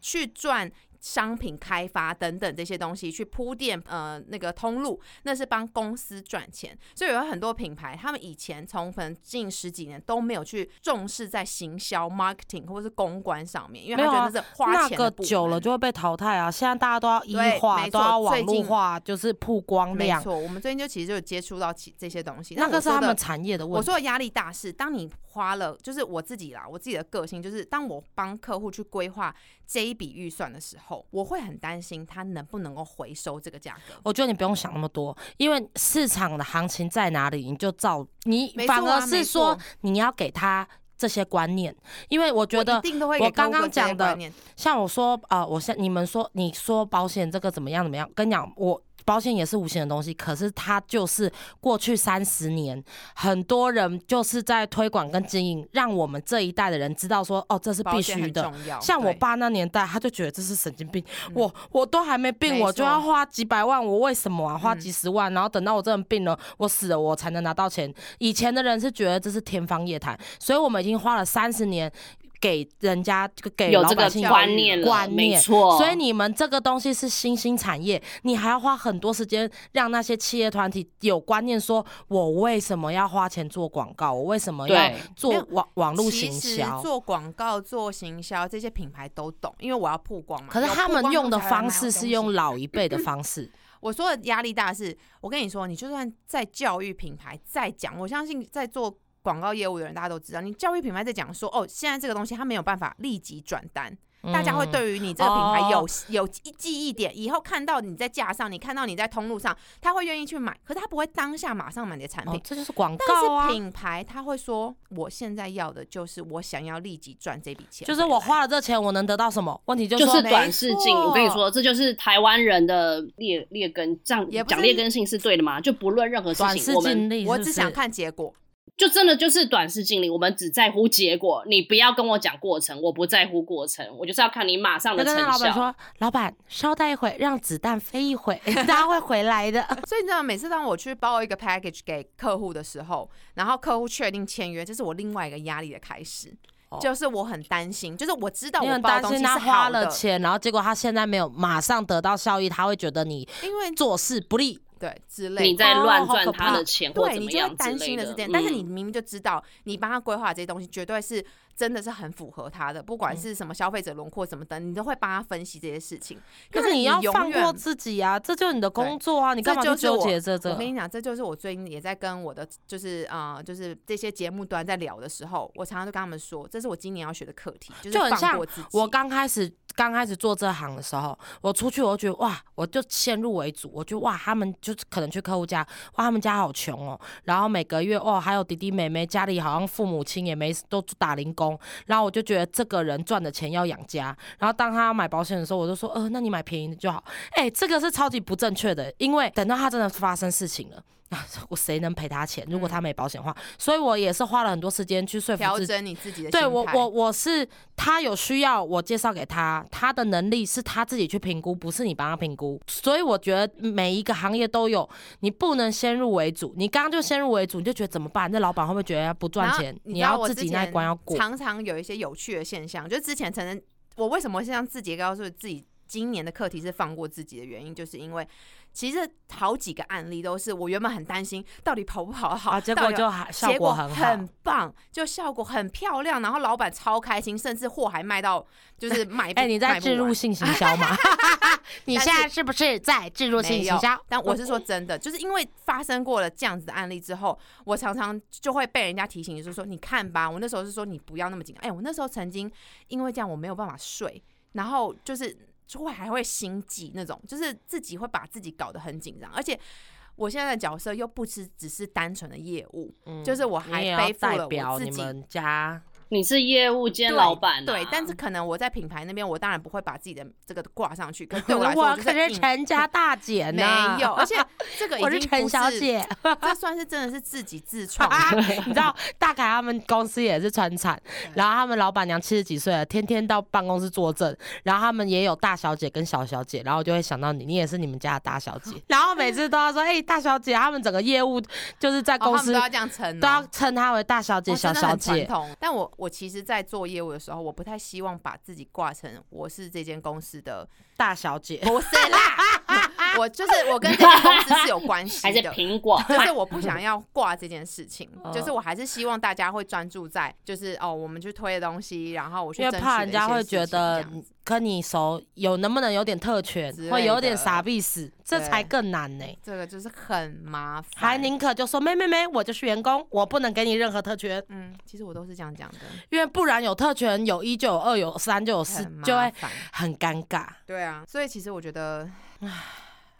去赚。商品开发等等这些东西去铺垫呃那个通路，那是帮公司赚钱。所以有很多品牌，他们以前从可能近十几年都没有去重视在行销、marketing 或是公关上面，因为他觉得是花那个钱的部门久了就会被淘汰啊！现在大家都要一对化，都要网络化，就是曝光量，没错，我们最近就其实就有接触到其这些东西。那个是他们产业的问题。我说的压力大是，当你花了，就是我自己啦，我自己的个性就是，当我帮客户去规划这一笔预算的时候，我会很担心他能不能够回收这个价格。我觉得你不用想那么多，因为市场的行情在哪里，你就照你，啊反而是说你要给他这些观念，因为我觉得我刚刚讲的像我说，呃，我像你们说你说保险这个怎么样怎么样，跟你讲我。保险也是无形的东西，可是它就是过去三十年，很多人就是在推广跟经营，让我们这一代的人知道说，哦，这是必须的。像我爸那年代，他就觉得这是神经病，嗯我我都还没病，我就要花几百万，我为什么啊？花嗯几十万，然后等到我真的病了，我死了，我才能拿到钱。以前的人是觉得这是天方夜谭，所以我们已经花了三十年。给人家给有这个老百姓观念了，观念没错。所以你们这个东西是新兴产业，你还要花很多时间让那些企业团体有观念，说我为什么要花钱做广告，我为什么要做网网络其行销？做广告、做行销这些品牌都懂，因为我要曝光嘛。可是他们用的方式是用老一辈的方式，我说的压力大是，我跟你说，你就算在教育品牌再讲，我相信在做广告业务的人，大家都知道，你教育品牌在讲说，哦，现在这个东西它没有办法立即转单，大家会嗯对于你这个品牌有、哦有记忆点，以后看到你在架上，你看到你在通路上，他会愿意去买，可是他不会当下马上买你的产品。哦，这就是广告啊是，品牌他会说，我现在要的就是我想要立即赚这笔钱，就是我。花了这钱，我能得到什么？问题就是短视近，没错我跟你说，这就是台湾人的劣劣根。这样讲劣根性是对的吗？就不论任何事短视情，我我只想看结果，就真的就是短视近利，我们只在乎结果。你不要跟我讲过程，我不在乎过程，我就是要看你马上的成效老板效。说：“老板，稍待一会，让子弹飞一会，他会回来的。所以你知道，每次当我去包一个 package 给客户的时候，然后客户确定签约，这是我另外一个压力的开始。哦就是我很担心，就是我知道我很担心包东西是他花好的，了钱，然后结果他现在没有马上得到效益，他会觉得你因为做事不利。对之类的。你在乱赚他的钱或对你就会怎么样之担类的心的是这样，但是你嗯明明就知道，你帮他规划这些东西，绝对是真的是很符合他的，不嗯管是什么消费者轮廓什么的，你都会帮他分析这些事情。可是你要放过自己啊，这就是你的工作啊，你干嘛去纠结这这我？跟你讲，这就是我最近也在跟我的就是呃，就是这些节目端在聊的时候，我常常就跟他们说，这是我今年要学的课题，就是放就很像过自己。我刚开始刚开始做这行的时候，我出去我就觉得哇，我就先入为主，我就哇，他们就可能去客户家，哇，他们家好穷哦，然后每个月哦还有弟弟妹妹，家里好像父母亲也没都打零工，然后我就觉得这个人赚的钱要养家，然后当他买保险的时候，我就说呃，那你买便宜的就好，哎、这个是超级不正确的，因为等到他真的发生事情了。啊，我谁能赔他钱？如果他没保险的话，所以我也是花了很多时间去说服自己。调整你自己的对我我我是他有需要，我介绍给他，他的能力是他自己去评估，不是你帮他评估。所以我觉得每一个行业都有，你不能先入为主。你刚刚就先入为主，你就觉得怎么办？那老板会不会觉得不赚然后钱？你知道要自己那一前关要过。常常有一些有趣的现象，就之前曾经我为什么会像自己告诉自己今年的课题是放过自己的原因，就是因为其实好几个案例都是我原本很担心到底跑不跑得好，啊，结果就还效结果很好。很棒，就效果很漂亮，然后老板超开心，甚至货还卖到就是卖不 哎、你在卖不完置入性行销吗？你但现在是是不是在置入性行销？，但我是说真的，就是因为发生过了这样子的案例之后，我常常就会被人家提醒，就是说你看吧，我那时候是说你不要那么紧张。哎、我那时候曾经因为这样我没有办法睡，然后就是就会还会心悸那种，就是自己会把自己搞得很紧张，而且。我现在的角色又不是只是单纯的业务，嗯就是我还要背负了我代表自己家。你是业务兼老板、啊，对，但是可能我在品牌那边，我当然不会把自己的这个挂上去。可是对我来说，我我可是硬陈家大姐呢，没有，而且 这个已我是陈经不是，小姐。这算是真的是自己自创 你知道大凯他们公司也是川产，然后他们老板娘七十几岁了，天天到办公室坐镇，然后他们也有大小姐跟小小姐，然后就会想到你，你也是你们家的大小姐，然后每次都要说，哎、大小姐，他们整个业务就是在哦，公司、他们都要这样称、哦，都要称她为大小姐、哦小小姐。统。但我我其实，在做业务的时候，我不太希望把自己挂成我是这间公司的，大小姐，不是啦，我就是我跟这个公司是有关系 还是的。苹果，就是我不想要挂这件事情，哦就是我还是希望大家会专注在，就是哦，我们去推的东西，然后我去因为争取的一怕人家会觉得样子跟你熟有能不能有点特权之，类会有点的傻逼死，这对才更难呢、这个就是很麻烦。还宁可就说没没没，我就是员工，我不能给你任何特权，嗯，其实我都是这样讲的，因为不然有特权，有一就有二，有三就有四很，麻就会烦。很尴尬。对啊，所以其实我觉得，唉，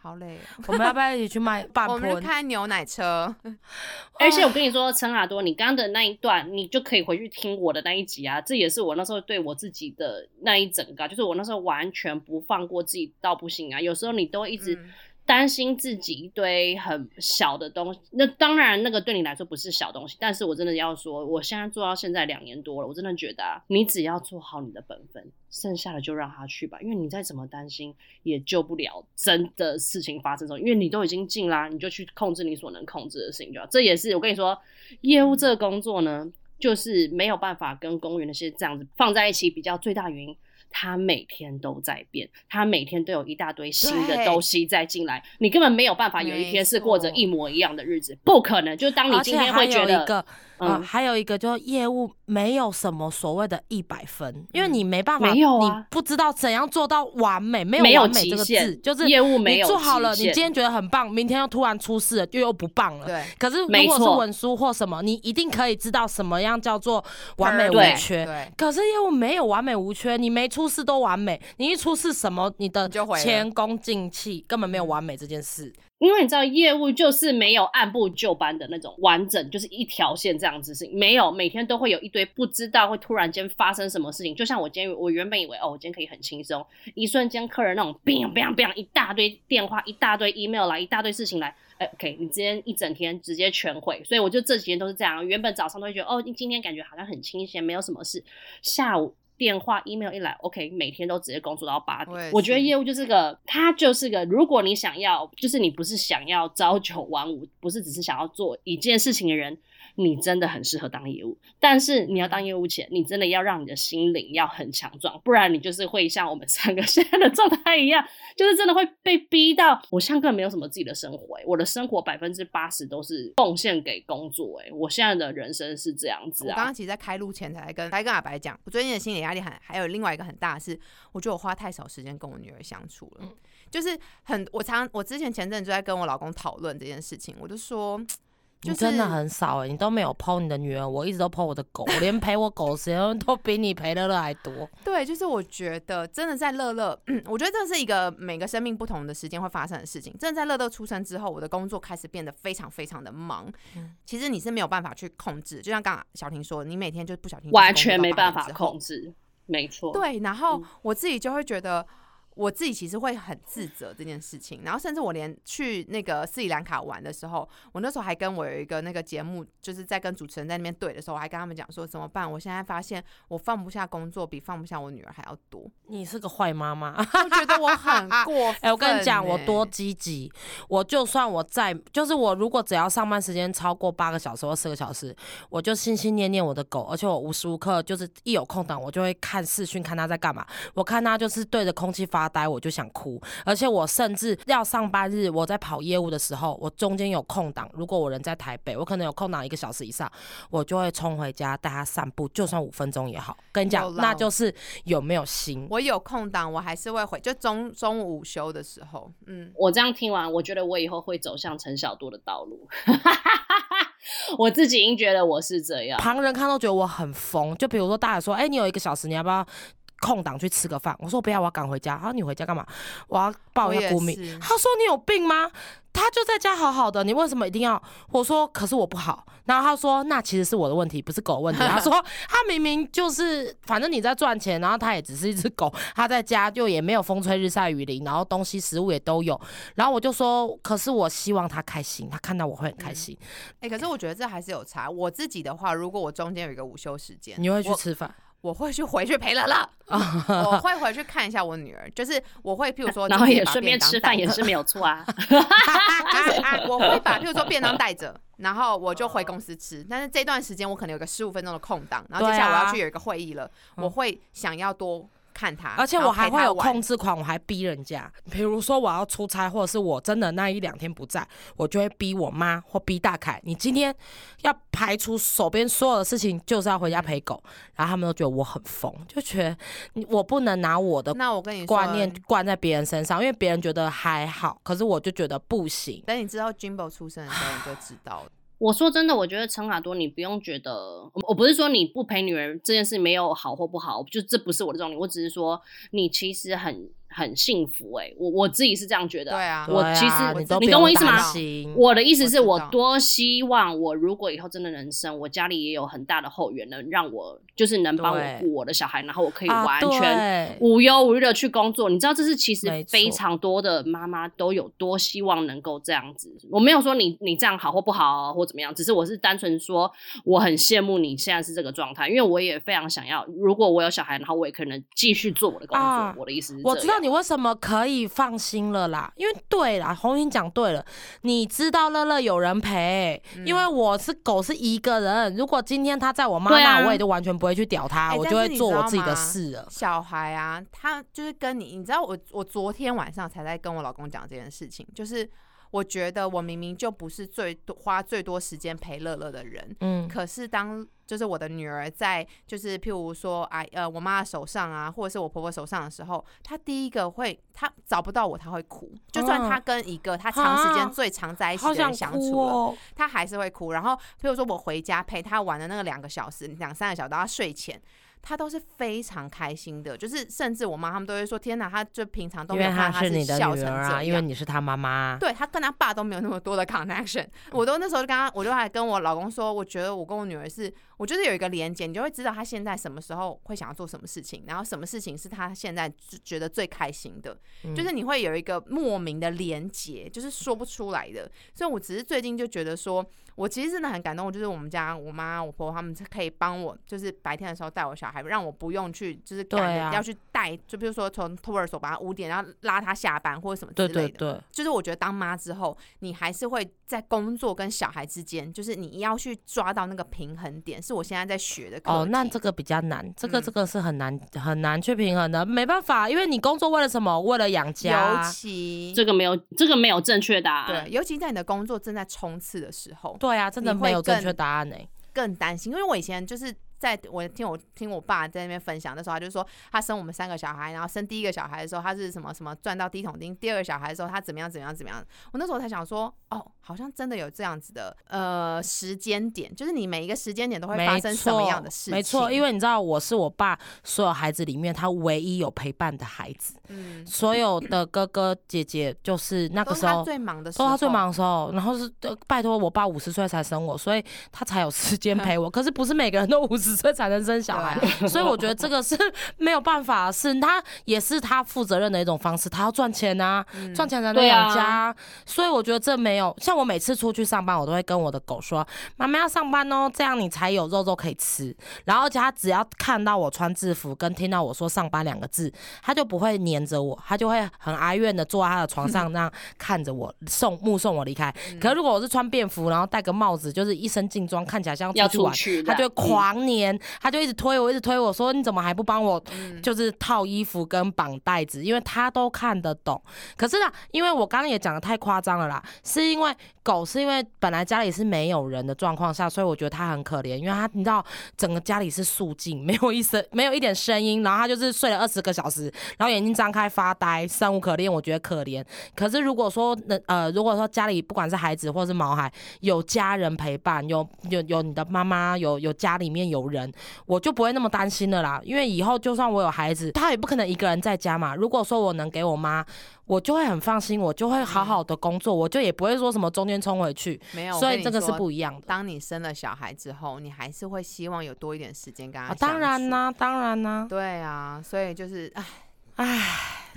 好累哦。我们要不要一起去卖半 我们？开牛奶车，而且我跟你说，陈阿多，你刚刚的那一段，你就可以回去听我的那一集啊。这也是我那时候对我自己的那一整个啊，就是我那时候完全不放过自己到不行啊。有时候你都会一直嗯担心自己一堆很小的东西，那当然那个对你来说不是小东西，但是我真的要说，我现在做到现在两年多了，我真的觉得啊，你只要做好你的本分，剩下的就让他去吧，因为你再怎么担心也救不了真的事情发生中，因为你都已经进啦，你就去控制你所能控制的事情就好。这也是我跟你说，业务这个工作呢，就是没有办法跟公务员那些这样子放在一起比较，最大原因。他每天都在变，他每天都有一大堆新的东西在进来，你根本没有办法有一天是过着一模一样的日子，不可能。就当你今天会觉得，有一个，呃，嗯还有一个就是业务没有什么所谓的一百分，因为你没办法，没有啊你不知道怎样做到完美，没没有完美这个字，就是业务没你有做好了，你今天觉得很棒，明天又突然出事了，又又不棒了。对，可是如果是文书或什么，你一定可以知道什么样叫做完美无缺。对，可是业务没有完美无缺，你没出事都完美，你一出事什么，你的就前功尽弃，根本没有完美这件事。因为你知道业务就是没有按部就班的那种完整，就是一条线这样子是没有，每天都会有一堆不知道会突然间发生什么事情。就像我今天，我原本以为哦，我今天可以很轻松，一瞬间客人那种 biang biang biang 一大堆电话，一大堆 email 来，一大堆事情来，哎，OK，你今天一整天直接全毁。所以我就这几天都是这样，原本早上都会觉得哦，今天感觉好像很清闲，没有什么事，下午。电话、email 一来，OK，每天都直接工作到八点。我觉得业务就是个，它就是个，如果你想要，就是你不是想要朝九晚五，不是只是想要做一件事情的人，你真的很适合当业务。但是你要当业务前，你真的要让你的心灵要很强壮，不然你就是会像我们三个 现在的状态一样，就是真的会被逼到，我现在根本没有什么自己的生活、欸，我的生活百分之八十都是奉献给工作、欸，我现在的人生是这样子啊我刚刚。其实，在开录前才跟才跟阿白讲，我最近的心理压力很，还有另外一个很大的是，我觉得我花太少时间跟我女儿相处了，就是很，我常我之前前阵就在跟我老公讨论这件事情，我就说，就真的很少哎、你都没有剖你的女儿，我一直都剖我的狗，我连陪我狗的时间都比你陪乐乐还多。对，就是我觉得真的在乐乐，我觉得这是一个每个生命不同的时间会发生的事情。真的在乐乐出生之后，我的工作开始变得非常非常的忙。其实你是没有办法去控制，就像刚刚小婷说，你每天就不小心完工作到8全没办法控制，没错。，对，然后嗯我自己就会觉得。我自己其实会很自责这件事情，然后甚至我连去那个斯里兰卡玩的时候，我那时候还跟我有一个那个节目，就是在跟主持人在那边对的时候，我还跟他们讲说怎么办？我现在发现我放不下工作，比放不下我女儿还要多，你是个坏妈妈。我觉得我很过分、哎、我跟你讲，我多欸积极。我就算我在，就是我如果只要上班时间超过八个小时或四个小时，我就心心念念我的狗，而且我无时无刻就是一有空档，我就会看视讯，看它在干嘛。我看它就是对着空气发呆，我就想哭。而且我甚至要上班日，我在跑业务的时候，我中间有空档，如果我人在台北，我可能有空档一个小时以上，我就会冲回家带他散步，就算五分钟也好。跟你讲，那就是有没有心。我有空档，我还是会回，就中中午午休的时候，嗯，我这样听完，我觉得我以后会走向陈小多的道路。我自己已经觉得我是这样。旁人看都觉得我很疯。就比如说，大家说，哎、你有一个小时，你要不要空档去吃个饭？我说不要，我要赶回家。他说你回家干嘛？我要报一下我谷米。他说你有病吗？他就在家好好的，你为什么一定要？我说可是我不好。然后他说那其实是我的问题，不是狗的问题。他说他明明就是，反正你在赚钱，然后他也只是一只狗，他在家就也没有风吹日晒雨淋，然后东西食物也都有。然后我就说，可是我希望他开心，他看到我会很开心。哎、可是我觉得这还是有差。我自己的话，如果我中间有一个午休时间，你会去吃饭？我会去回去陪乐乐，我会回去看一下我女儿，就是我会，譬如说，然后也顺便吃饭也是没有错啊。就是啊，我会把譬如说便当带着，然后我就回公司吃。但是这段时间我可能有个十五分钟的空档，然后接下来我要去有一个会议了，我会想要多看他，而且我还会有控制狂，我还逼人家。比如说我要出差，或者是我真的那一两天不在，我就会逼我妈或逼大凯，你今天要排除手边所有的事情，就是要回家陪狗。然后他们都觉得我很疯，就觉得你我不能拿我的那我跟你说观念灌在别人身上，因为别人觉得还好，可是我就觉得不行。等你知道 Jimbo 出生的时候，你就知道了。我说真的，我觉得陈卡多，你不用觉得，我不是说你不陪女儿这件事没有好或不好，就这不是我的重点，我只是说你其实很很幸福哎、我我自己是这样觉得。对啊，我其实你你懂我意思吗我的意思是我多希望我如果以后真的能生，我家里也有很大的后援，能让我就是能帮我顾我的小孩，然后我可以啊完全无忧无虑的去工作。你知道，这是其实非常多的妈妈都有多希望能够这样子。我没有说你你这样好或不好啊或怎么样，只是我是单纯说我很羡慕你现在是这个状态，因为我也非常想要，如果我有小孩，然后我也可能继续做我的工作。啊我的意思是，我知道你。为什么可以放心了啦，因为对啦，红英讲对了，你知道乐乐有人陪，嗯。因为我是狗是一个人，如果今天他在我妈对啊。那，我也就完全不会去屌他，哎我就会做我自己的事了。小孩啊，他就是跟你，你知道我我昨天晚上才在跟我老公讲这件事情，就是我觉得我明明就不是最多花最多时间陪乐乐的人，嗯，可是当就是我的女儿在就是譬如说啊呃我妈手上啊，或者是我婆婆手上的时候，她第一个会她找不到我，她会哭，就算她跟一个她长时间啊最常在一起的人相哭处了。哦。他还是会哭。然后，譬如说我回家陪她玩的那个两个小时、两三个小时，到他睡前，他都是非常开心的。就是甚至我妈他们都会说：“天哪，他就平常都因为没有看到她是你的笑成女儿啊，这样。”因为你是她妈妈。对他跟他爸都没有那么多的 connection，我都那时候就跟他，我就还跟我老公说，我觉得我跟我女儿是，我觉得有一个连接，你就会知道他现在什么时候会想要做什么事情，然后什么事情是他现在就觉得最开心的，嗯就是你会有一个莫名的连接，就是说不出来的。所以我只是最近就觉得说，我其实真的很感动，就是我们家我妈、我婆婆他们可以帮我，就是白天的时候带我小孩。让我不用去就是赶着要去带，就比如说从托儿所把他五点，然后拉他下班或者什么之类的。对对，就是我觉得当妈之后，你还是会在工作跟小孩之间，就是你要去抓到那个平衡点，是我现在在学的课哦，那这个比较难，这个嗯这个是很难很难去平衡的，没办法，因为你工作为了什么？为了养家尤啊。其这个没有这个没有正确答案。对，尤其在你的工作正在冲刺的时候，对啊，真的没有正确答案呢、更担心，因为我以前就是在我听我听我爸在那边分享的时候，他就说他生我们三个小孩，然后生第一个小孩的时候，他是什么什么赚到第一桶金，第二个小孩的时候他怎么样怎么样怎么样。我那时候才想说，哦，好像真的有这样子的呃时间点，就是你每一个时间点都会发生什么样的，事情。没错，因为你知道我是我爸所有孩子里面他唯一有陪伴的孩子，嗯，所有的哥哥姐姐就是那个时候。最忙的时候，都他最忙的时候，然后是呃拜托我爸五十岁才生我，所以他才有时间陪我。可是不是每个人都五十岁才能生小孩，所以我觉得这个是 没有办法，是他也是他负责任的一种方式，他要赚钱啊，嗯赚钱才能养家啊、所以我觉得这没有像我每次出去上班，我都会跟我的狗说：“妈妈要上班哦，这样你才有肉肉可以吃。”然后而且他只要看到我穿制服，跟听到我说“上班”两个字，他就不会黏着我，他就会很哀怨的坐在他的床上，那样看着我送目送我离开。嗯可是如果我是穿便服，然后戴个帽子，就是一身劲装，看起来像要出去玩，去，他就会嗯狂黏，他就一直推我，一直推我说你怎么还不帮我，嗯就是套衣服跟绑带子，因为他都看得懂。可是呢，因为我刚刚也讲的太夸张了啦，是因为狗是因为本来家里是没有人的状况下，所以我觉得它很可怜，因为它你知道整个家里是肃静，没有一声 没有一点声音，然后它就是睡了二十个小时，然后眼睛张开发呆，生无可恋，我觉得可怜。可是如果说那呃，如果说家里不管是孩子或是毛孩有家人陪伴，有有有你的妈妈，有有家里面有人，我就不会那么担心了啦。因为以后就算我有孩子，他也不可能一个人在家嘛。如果说我能给我妈，我就会很放心，我就会好好的工作，我就也不会说什么中间冲回去。没有，所以这个是不一样的。当你生了小孩之后，你还是会希望有多一点时间跟他、啊，当然。啦，当然啦，对啊，所以就是唉，唉，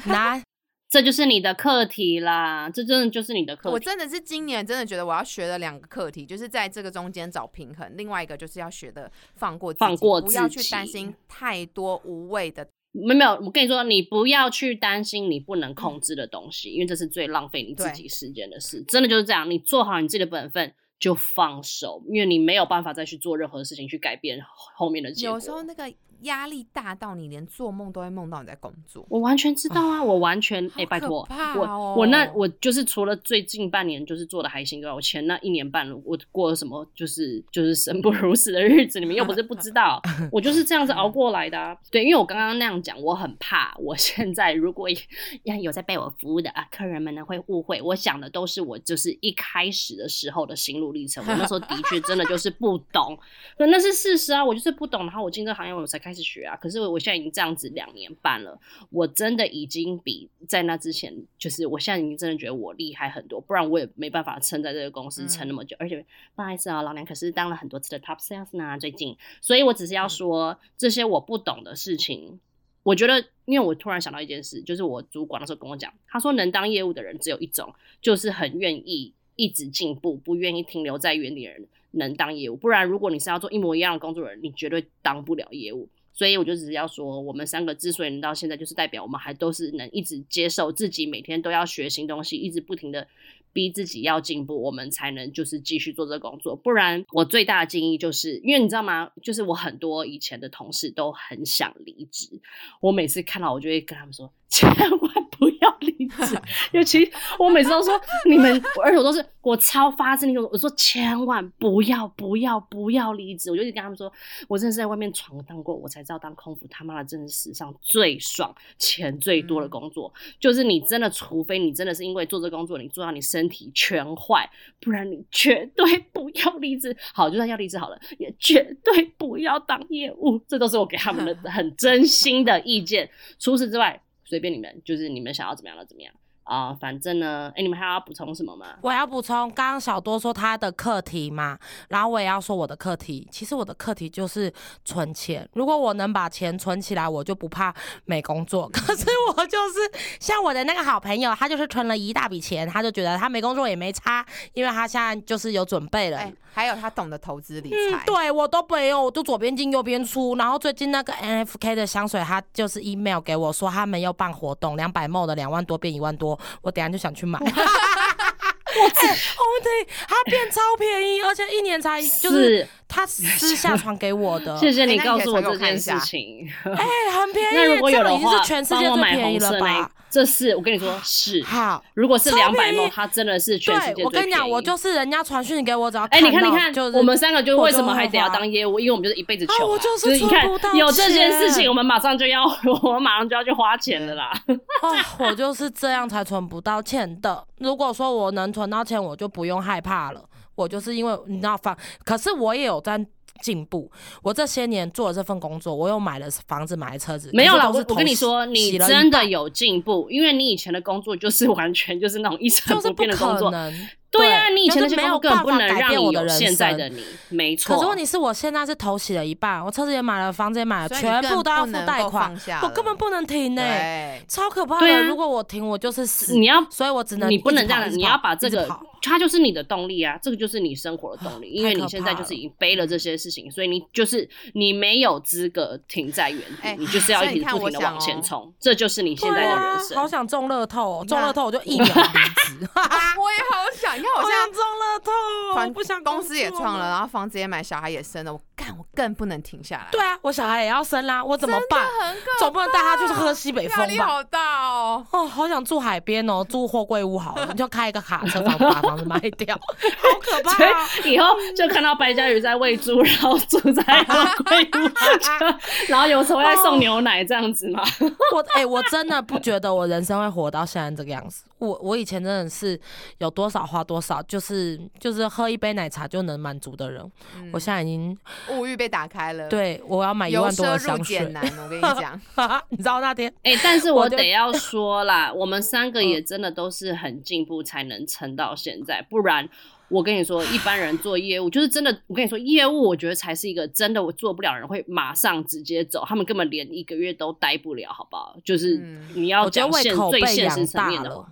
难。这就是你的课题啦，这真的就是你的课题。我真的是今年真的觉得我要学的两个课题，就是在这个中间找平衡，另外一个就是要学的放过自己放过不要去担心太多无谓的。没有没有，我跟你说，你不要去担心你不能控制的东西，因为这是最浪费你自己时间的事。真的就是这样，你做好你自己的本分就放手，因为你没有办法再去做任何事情去改变后面的结果。有时候那个压力大到你连做梦都会梦到你在工作。我完全知道啊，我完全哎、拜托，怕我哦我那我就是除了最近半年就是做的还行之外，我前那一年半我过了什么就是就是生不如死的日子，你们又不是不知道，我就是这样子熬过来的、啊。对，因为我刚刚那样讲，我很怕我现在如果要有在被我服务的啊客人们呢会误会，我想的都是我就是一开始的时候的心路历程，我那时候的确真的就是不懂，那那是事实啊，我就是不懂，然后我进这行业我才开始学啊，可是我现在已经这样子两年半了。我真的已经比在那之前，就是我现在已经真的觉得我厉害很多，不然我也没办法撑在这个公司撑那么久。而且不好意思啊、老娘可是当了很多次的 top sales 呢，最近，所以我只是要说这些我不懂的事情。我觉得，因为我突然想到一件事，就是我主管那时候跟我讲，他说能当业务的人只有一种，就是很愿意一直进步，不愿意停留在原地的人能当业务。不然，如果你是要做一模一样的工作的人，你绝对当不了业务。所以我就只是要说，我们三个之所以能到现在，就是代表我们还都是能一直接受自己每天都要学新东西，一直不停的逼自己要进步，我们才能就是继续做这个工作。不然，我最大的建议就是，因为你知道吗？就是我很多以前的同事都很想离职，我每次看到我就会跟他们说，千万不要离职。尤其我每次都说你们，而且我都是我超发自内心，我说千万不要不要不要离职。我就一直跟他们说，我真的是在外面闯荡过，我才知道当空服他妈的真的是史上最爽、钱最多的工作。就是你真的，除非你真的是因为做这工作，你做到你身体全坏，不然你绝对不要离职。好，就算要离职好了，也绝对不要当业务。这都是我给他们的 很真心的意见。除此之外，随便你们，就是你们想要怎么样的怎么样。啊、反正呢，哎、你们还要补充什么吗？我要补充，刚刚小多说他的课题嘛，然后我也要说我的课题。其实我的课题就是存钱。如果我能把钱存起来，我就不怕没工作。可是我就是像我的那个好朋友，他就是存了一大笔钱，他就觉得他没工作也没差，因为他现在就是有准备了。哎、还有他懂得投资理嗯财，，对我都没有，我都左边进右边出。然后最近那个 NFK 的香水，他就是 email 给我说他们又办活动，两百 ml 的两万多变一万多，我等下就想去买。我哎红体它变超便宜，而且一年才就是他私下传给我的，谢谢你告诉我我这件事看一下情。哎、很便宜，那如果有的话已经是，全世界最帮我买便宜了红色那一吧？，这是我跟你说是。好，如果是两百梦，它真的是全世界对我跟你讲，我就是人家传讯给我，只要哎、你看，到你看，就是我们三个就为什么还得要当业务？因为我们就是一辈子穷、啊啊我就是你看有这件事情，我们马上就要，我们马上就要去花钱了啦。哦，我就是这样才存不到钱的。如果说我能存到钱，我就不用害怕了。我就是因为你知道反，可是我也有在进步。我这些年做了这份工作，我又买了房子，买了车子，没有啦，可是都是我我跟你说，你真的有进步，因为你以前的工作就是完全就是那种一成就是不变的工作。可能。对啊、你以前没有办法改能让你变我的人有现在的你，没错。可是问题是我现在是头洗了一半，我车子也买了，房子也买了，全部都要付贷款，我根本不能停呢、对，超可怕的。如果我停，我就是死。你要所以我只能你不能这样，你要把这个它就是你的动力啊，这个就是你生活的动力，因为你现在就是已经背了这些事情，所以你就是你没有资格停在原地，哎你就是要一直不停的往前冲，这就是你现在的人生。好想中乐透、哦，中乐透我就一秒离职。我也好想，你看我现在想中乐透哦，团我不想公司也创了，。然后房子也买，小孩也生了，我干，我更不能停下来。对啊，我小孩也要生啦，我怎么办？很可总不能带他去喝西北压风吧？力好大哦。哦，好想住海边哦，住货柜屋好了，你就开一个卡车房把房子卖掉，好可怕、啊！以以后就看到白嘉宇在喂猪，然后住在然后有时候在送牛奶这样子嘛。我哎、我真的不觉得我人生会活到现在这个样子。我我以前真的是有多少花多少，就是就是喝一杯奶茶就能满足的人。嗯我现在已经物欲被打开了，，对我要买一由万多的香水。难。我跟你讲，你知道那天哎、但是我得要说啦，我们三个嗯也真的都是很进步才能撑到现在，不然我跟你说，一般人做业务就是真的，我跟你说，业务我觉得才是一个真的我做不了人会马上直接走，他们根本连一个月都待不了，好不好？就是嗯你要讲现最现实层面的话了。。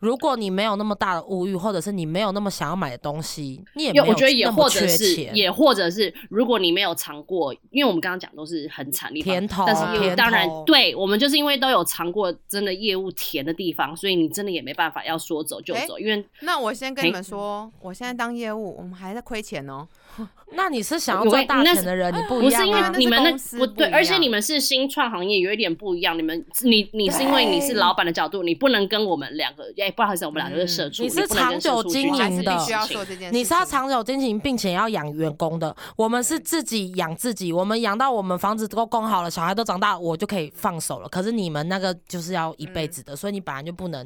如果你没有那么大的物欲，或者是你没有那么想要买的东西，你也没有我觉得也那么缺或者是钱也或者是，如果你没有尝过，因为我们刚刚讲都是很惨的地方，甜头但是业务当然对我们就是因为都有尝过真的业务甜的地方，所以你真的也没办法要说走就哎走，因为那我先跟你们说，我现在当业务，我们还在亏钱哦。那你是想要我赚大钱的人，你不不是因为一样啊。你们那不对，而且你们是新创行业，有一点不一样。你们你你是因为你是老板的角度，你不能跟我们两个，哎，不好意思，我们两个是社畜，你是长久经营的我还是必须要做这件事。你是要长久经营，并且要养员工的。我们是自己养自己，我们养到我们房子都供好了，小孩都长大，我就可以放手了。可是你们那个就是要一辈子的，所以你本来就不能，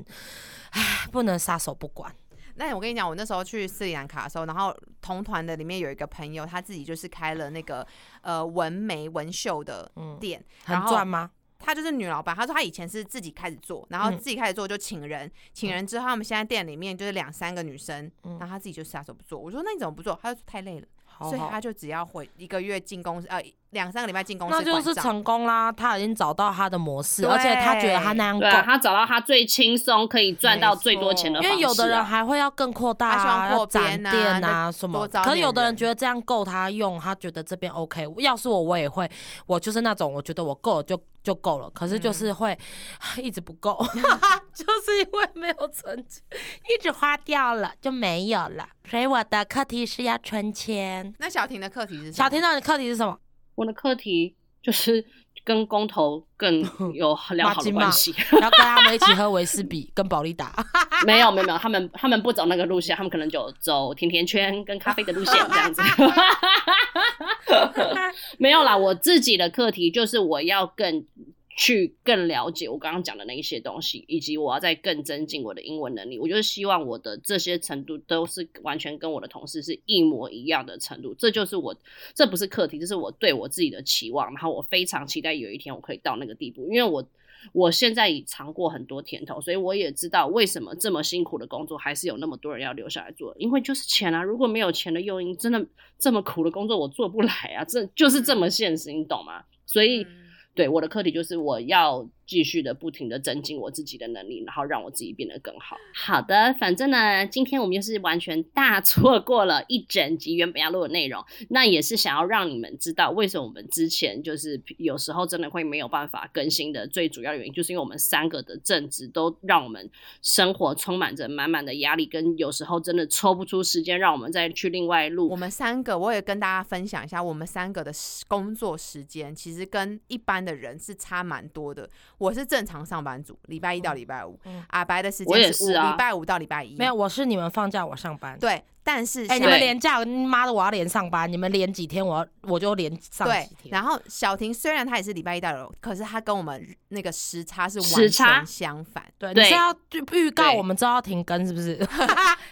唉，不能撒手不管。那我跟你讲，我那时候去斯里兰卡的时候，然后同团的里面有一个朋友，他自己就是开了那个呃纹眉纹绣的店，然后很赚吗？她就是女老板，她说她以前是自己开始做，然后嗯自己开始做就请人，请人之后他们现在店里面就是两三个女生，嗯然后她自己就撒手不做。我说那你怎么不做？她就说太累了，好好所以他就只要回一个月进公司，呃，两三个礼拜进公司那，就是成功啦，他已经找到他的模式，而且他觉得他那样够。啊，他找到他最轻松可以赚到最多钱的方式、啊。因为有的人还会要更扩大啊，他希望扩要展店啊什么。可有的人人觉得这样够他用，他觉得这边 OK。要是我，我也会，我就是那种我觉得我够了就就够了。可是就是嗯会、一直不够，就是因为没有存钱，一直花掉了就没有了。所以我的课题是要存钱。那小婷的课题是什么小婷，的课题是什么？我的课题就是跟工头更 有良好的关系。要跟他们一起喝维士比跟保利达。没有没有没有，他们他们不走那个路线，他们可能就走甜甜圈跟咖啡的路线这样子。没有啦，我自己的课题就是我要更去更了解我刚刚讲的那一些东西，以及我要再更增进我的英文能力。我就是希望我的这些程度都是完全跟我的同事是一模一样的程度。这就是我，这不是课题，这是我对我自己的期望。然后我非常期待有一天我可以到那个地步，因为我我现在已尝过很多甜头，所以我也知道为什么这么辛苦的工作还是有那么多人要留下来做，因为就是钱啊！如果没有钱的诱因，真的这么苦的工作我做不来啊！这就是这么现实，你懂吗？所以。对我的课题就是我要继续的不停的增进我自己的能力，然后让我自己变得更好。好的，反正呢，今天我们就是完全大错过了一整集原本要录的内容，那也是想要让你们知道为什么我们之前就是有时候真的会没有办法更新的最主要原因，就是因为我们三个的正职都让我们生活充满着满满的压力，跟有时候真的抽不出时间让我们再去另外录。我们三个，我也跟大家分享一下，我们三个的工作时间其实跟一般。的人是差蛮多的。我是正常上班族，礼拜一到礼拜五。阿白的时间是礼拜五到礼拜一。没有，我是你们放假我上班。对，但是哎，你们连假，妈的，我要连上班。你们连几天，我我就连上几天。然后小婷虽然她也是礼拜一到礼拜五，可是她跟我们那个时差是完全相反。对，你是要预告我们知道要停更是不是？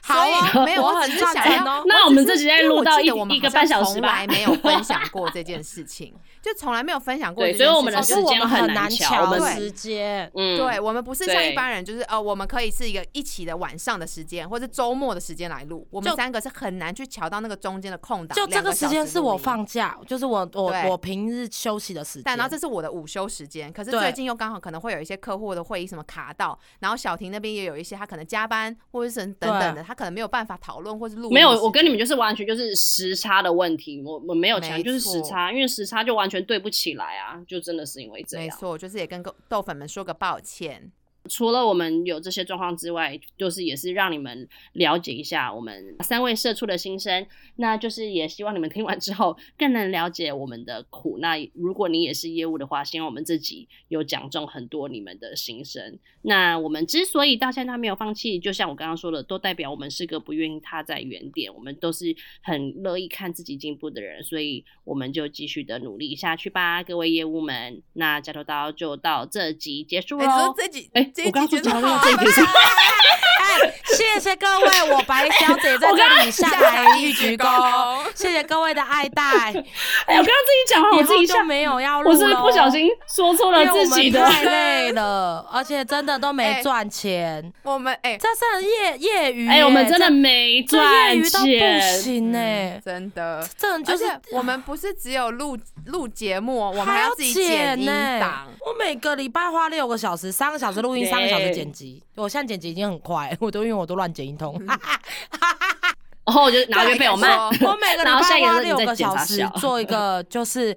好啊，没有，我很想要。那我们这集在录到一一个半小时从来没有分享过这件事情。就从来没有分享过，所以我们的时间很难调。我们时间，嗯，对，我们不是像一般人，就是呃，我们可以是一个一起的晚上的时间，或者周末的时间来录。我们三个是很难去瞧到那个中间的空档。就这个时间是我放假，就是我我我平日休息的时间。但然后这是我的午休时间，可是最近又刚好可能会有一些客户的会议什么卡到，然后小婷那边也有一些他可能加班或者是等等的，他可能没有办法讨论或是录。没有，我跟你们就是完全就是时差的问题，我我没有强，就是时差，因为时差就完全对不起来。啊，就真的是因为这样，没错，就是也跟豆粉们说个抱歉。除了我们有这些状况之外，就是也是让你们了解一下我们三位社畜的心声。那就是也希望你们听完之后更能了解我们的苦。那如果你也是业务的话，希望我们自己有讲中很多你们的心声。那我们之所以到现在没有放弃，就像我刚刚说的，都代表我们是个不愿意踏在原点，我们都是很乐意看自己进步的人，所以我们就继续的努力下去吧，各位业务们。那加头刀就到这集结束喽。这集哎。我刚说讲到这个，谢谢各位，我白小姐在这里下台一鞠躬，谢谢各位的爱戴。哎，我刚刚自己讲完，我自己就没有要录我是不小心说错了自己的，太累了，而且真的都没赚钱。我们哎，这是业业余，哎，我们真的没赚钱，不行哎，真的，这就是我们不是只有录录节目，我们还要自己剪音档。我每个礼拜花六个小时，三个小时录音，三个小时剪辑。我现在剪辑已经很快，我都因为我都乱剪一通。然后我就拿个被我骂，我每个礼拜花六个小时做一个，就是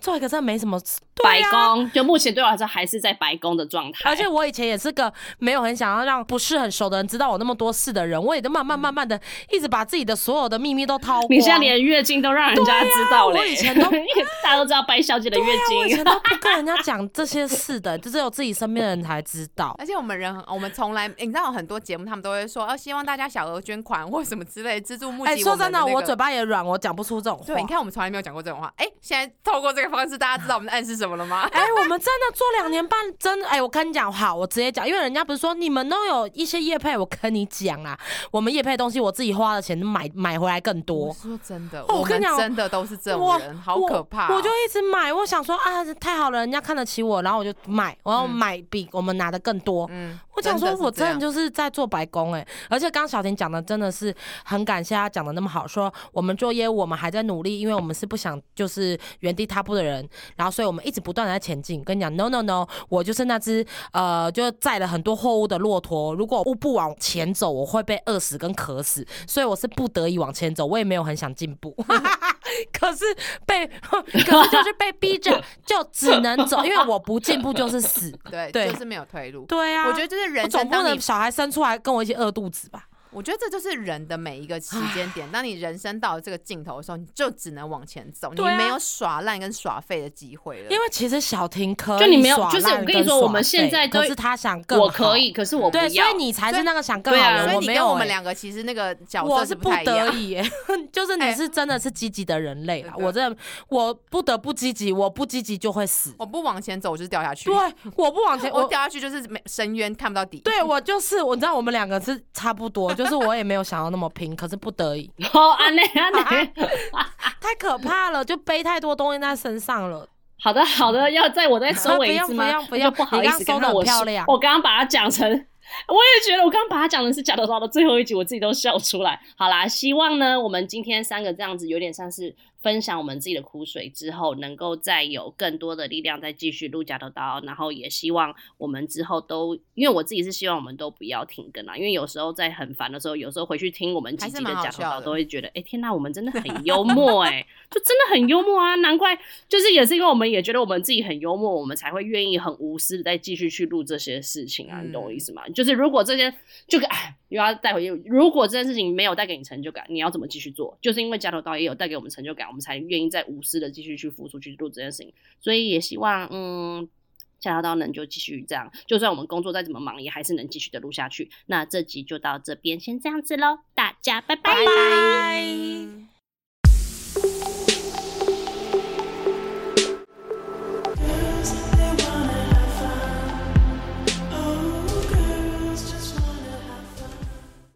做一个真的没什么。白宫就目前对我来说还是在白宫的状态，而且我以前也是个没有很想要让不是很熟的人知道我那么多事的人，我也都慢慢慢慢的一直把自己的所有的秘密都掏光。你现在连月经都让人家知道了，我以前都 大家都知道白小姐的月经，我以前都不跟人家讲这些事的，就只有自己身边的人才知道。而且我们人，我们从来你知道很多节目他们都会说，哦，希望大家小额捐款或什么之类资助募集。哎，说真的，我嘴巴也软，我讲不出这种话。对，你看我们从来没有讲过这种话。哎，现在透过这个方式，大家知道我们的暗示什么了吗？哎，我。我们真的做两年半，真的哎，我跟你讲，好，我直接讲，因为人家不是说你们都有一些业配，我跟你讲啊，我们业配东西，我自己花的钱买买回来更多。说真的，我跟你讲，真的都是这种人，好可怕。我就一直买，我想说啊，太好了，人家看得起我，然后我就买，我要买比我们拿的更多。嗯，我想说，我真的就是在做白工哎，而且刚小婷讲的真的是很感谢他讲的那么好，说我们做业务，我们还在努力，因为我们是不想就是原地踏步的人，然后所以我们一直不断的在前进。跟你讲，no no no。我就是那只呃，就载了很多货物的骆驼。如果我不往前走，我会被饿死跟渴死，所以我是不得已往前走。我也没有很想进步，可是被 可是就是被逼着，就只能走，因为我不进步就是死。对，就是没有退路。对啊，我觉得就是人生，总不能小孩生出来跟我一起饿肚子吧。我觉得这就是人的每一个时间点。当你人生到了这个尽头的时候，你就只能往前走，你没有耍烂跟耍废的机会了。因为其实小婷可以就你没有耍就是我跟跟你说我们现在都是他想更好我可以，可是我不对，所要以。你才是那个想更好的人，所以你跟我们没有欸两个其实那个角我是不。得已耶，就是你哎是真的是积极的人类啦。对对我真的我不得不积极，我不积极就会死。我不往前走，我就是掉下去。对，我不往前，我我掉下去就是没深渊，看不到底。对我就是，我知道我们两个是差不多，就是我也没有想要那么拼，可是不得已，哦，安内安内。太可怕了，就背太多东西在身上了。好的好的，要在我再收尾一次吗？不要不要不要不好意思，刚刚收得很刚刚我漂亮我刚刚把它讲成。我也觉得，我刚刚把它讲的是假头刀的最后一集，我自己都笑出来。好啦，希望呢，我们今天三个这样子，有点像是分享我们自己的苦水之后，能够再有更多的力量，再继续录假头刀。然后也希望我们之后都，因为我自己是希望我们都不要停更啦，因为有时候在很烦的时候，有时候回去听我们几集的假头刀，都会觉得，哎、天呐，我们真的很幽默哎、就真的很幽默啊！难怪就是也是因为我们也觉得我们自己很幽默，我们才会愿意很无私的再继续去录这些事情啊，你懂我意思吗？就是如果这件就哎又要带回去，如果这件事情没有带给你成就感，你要怎么继续做？就是因为加头刀也有带给我们成就感，我们才愿意再无私的继续去付出去录这件事情。所以也希望嗯。加头刀能就继续这样，就算我们工作再怎么忙，也还是能继续的录下去。那这集就到这边，先这样子喽，大家拜拜拜拜。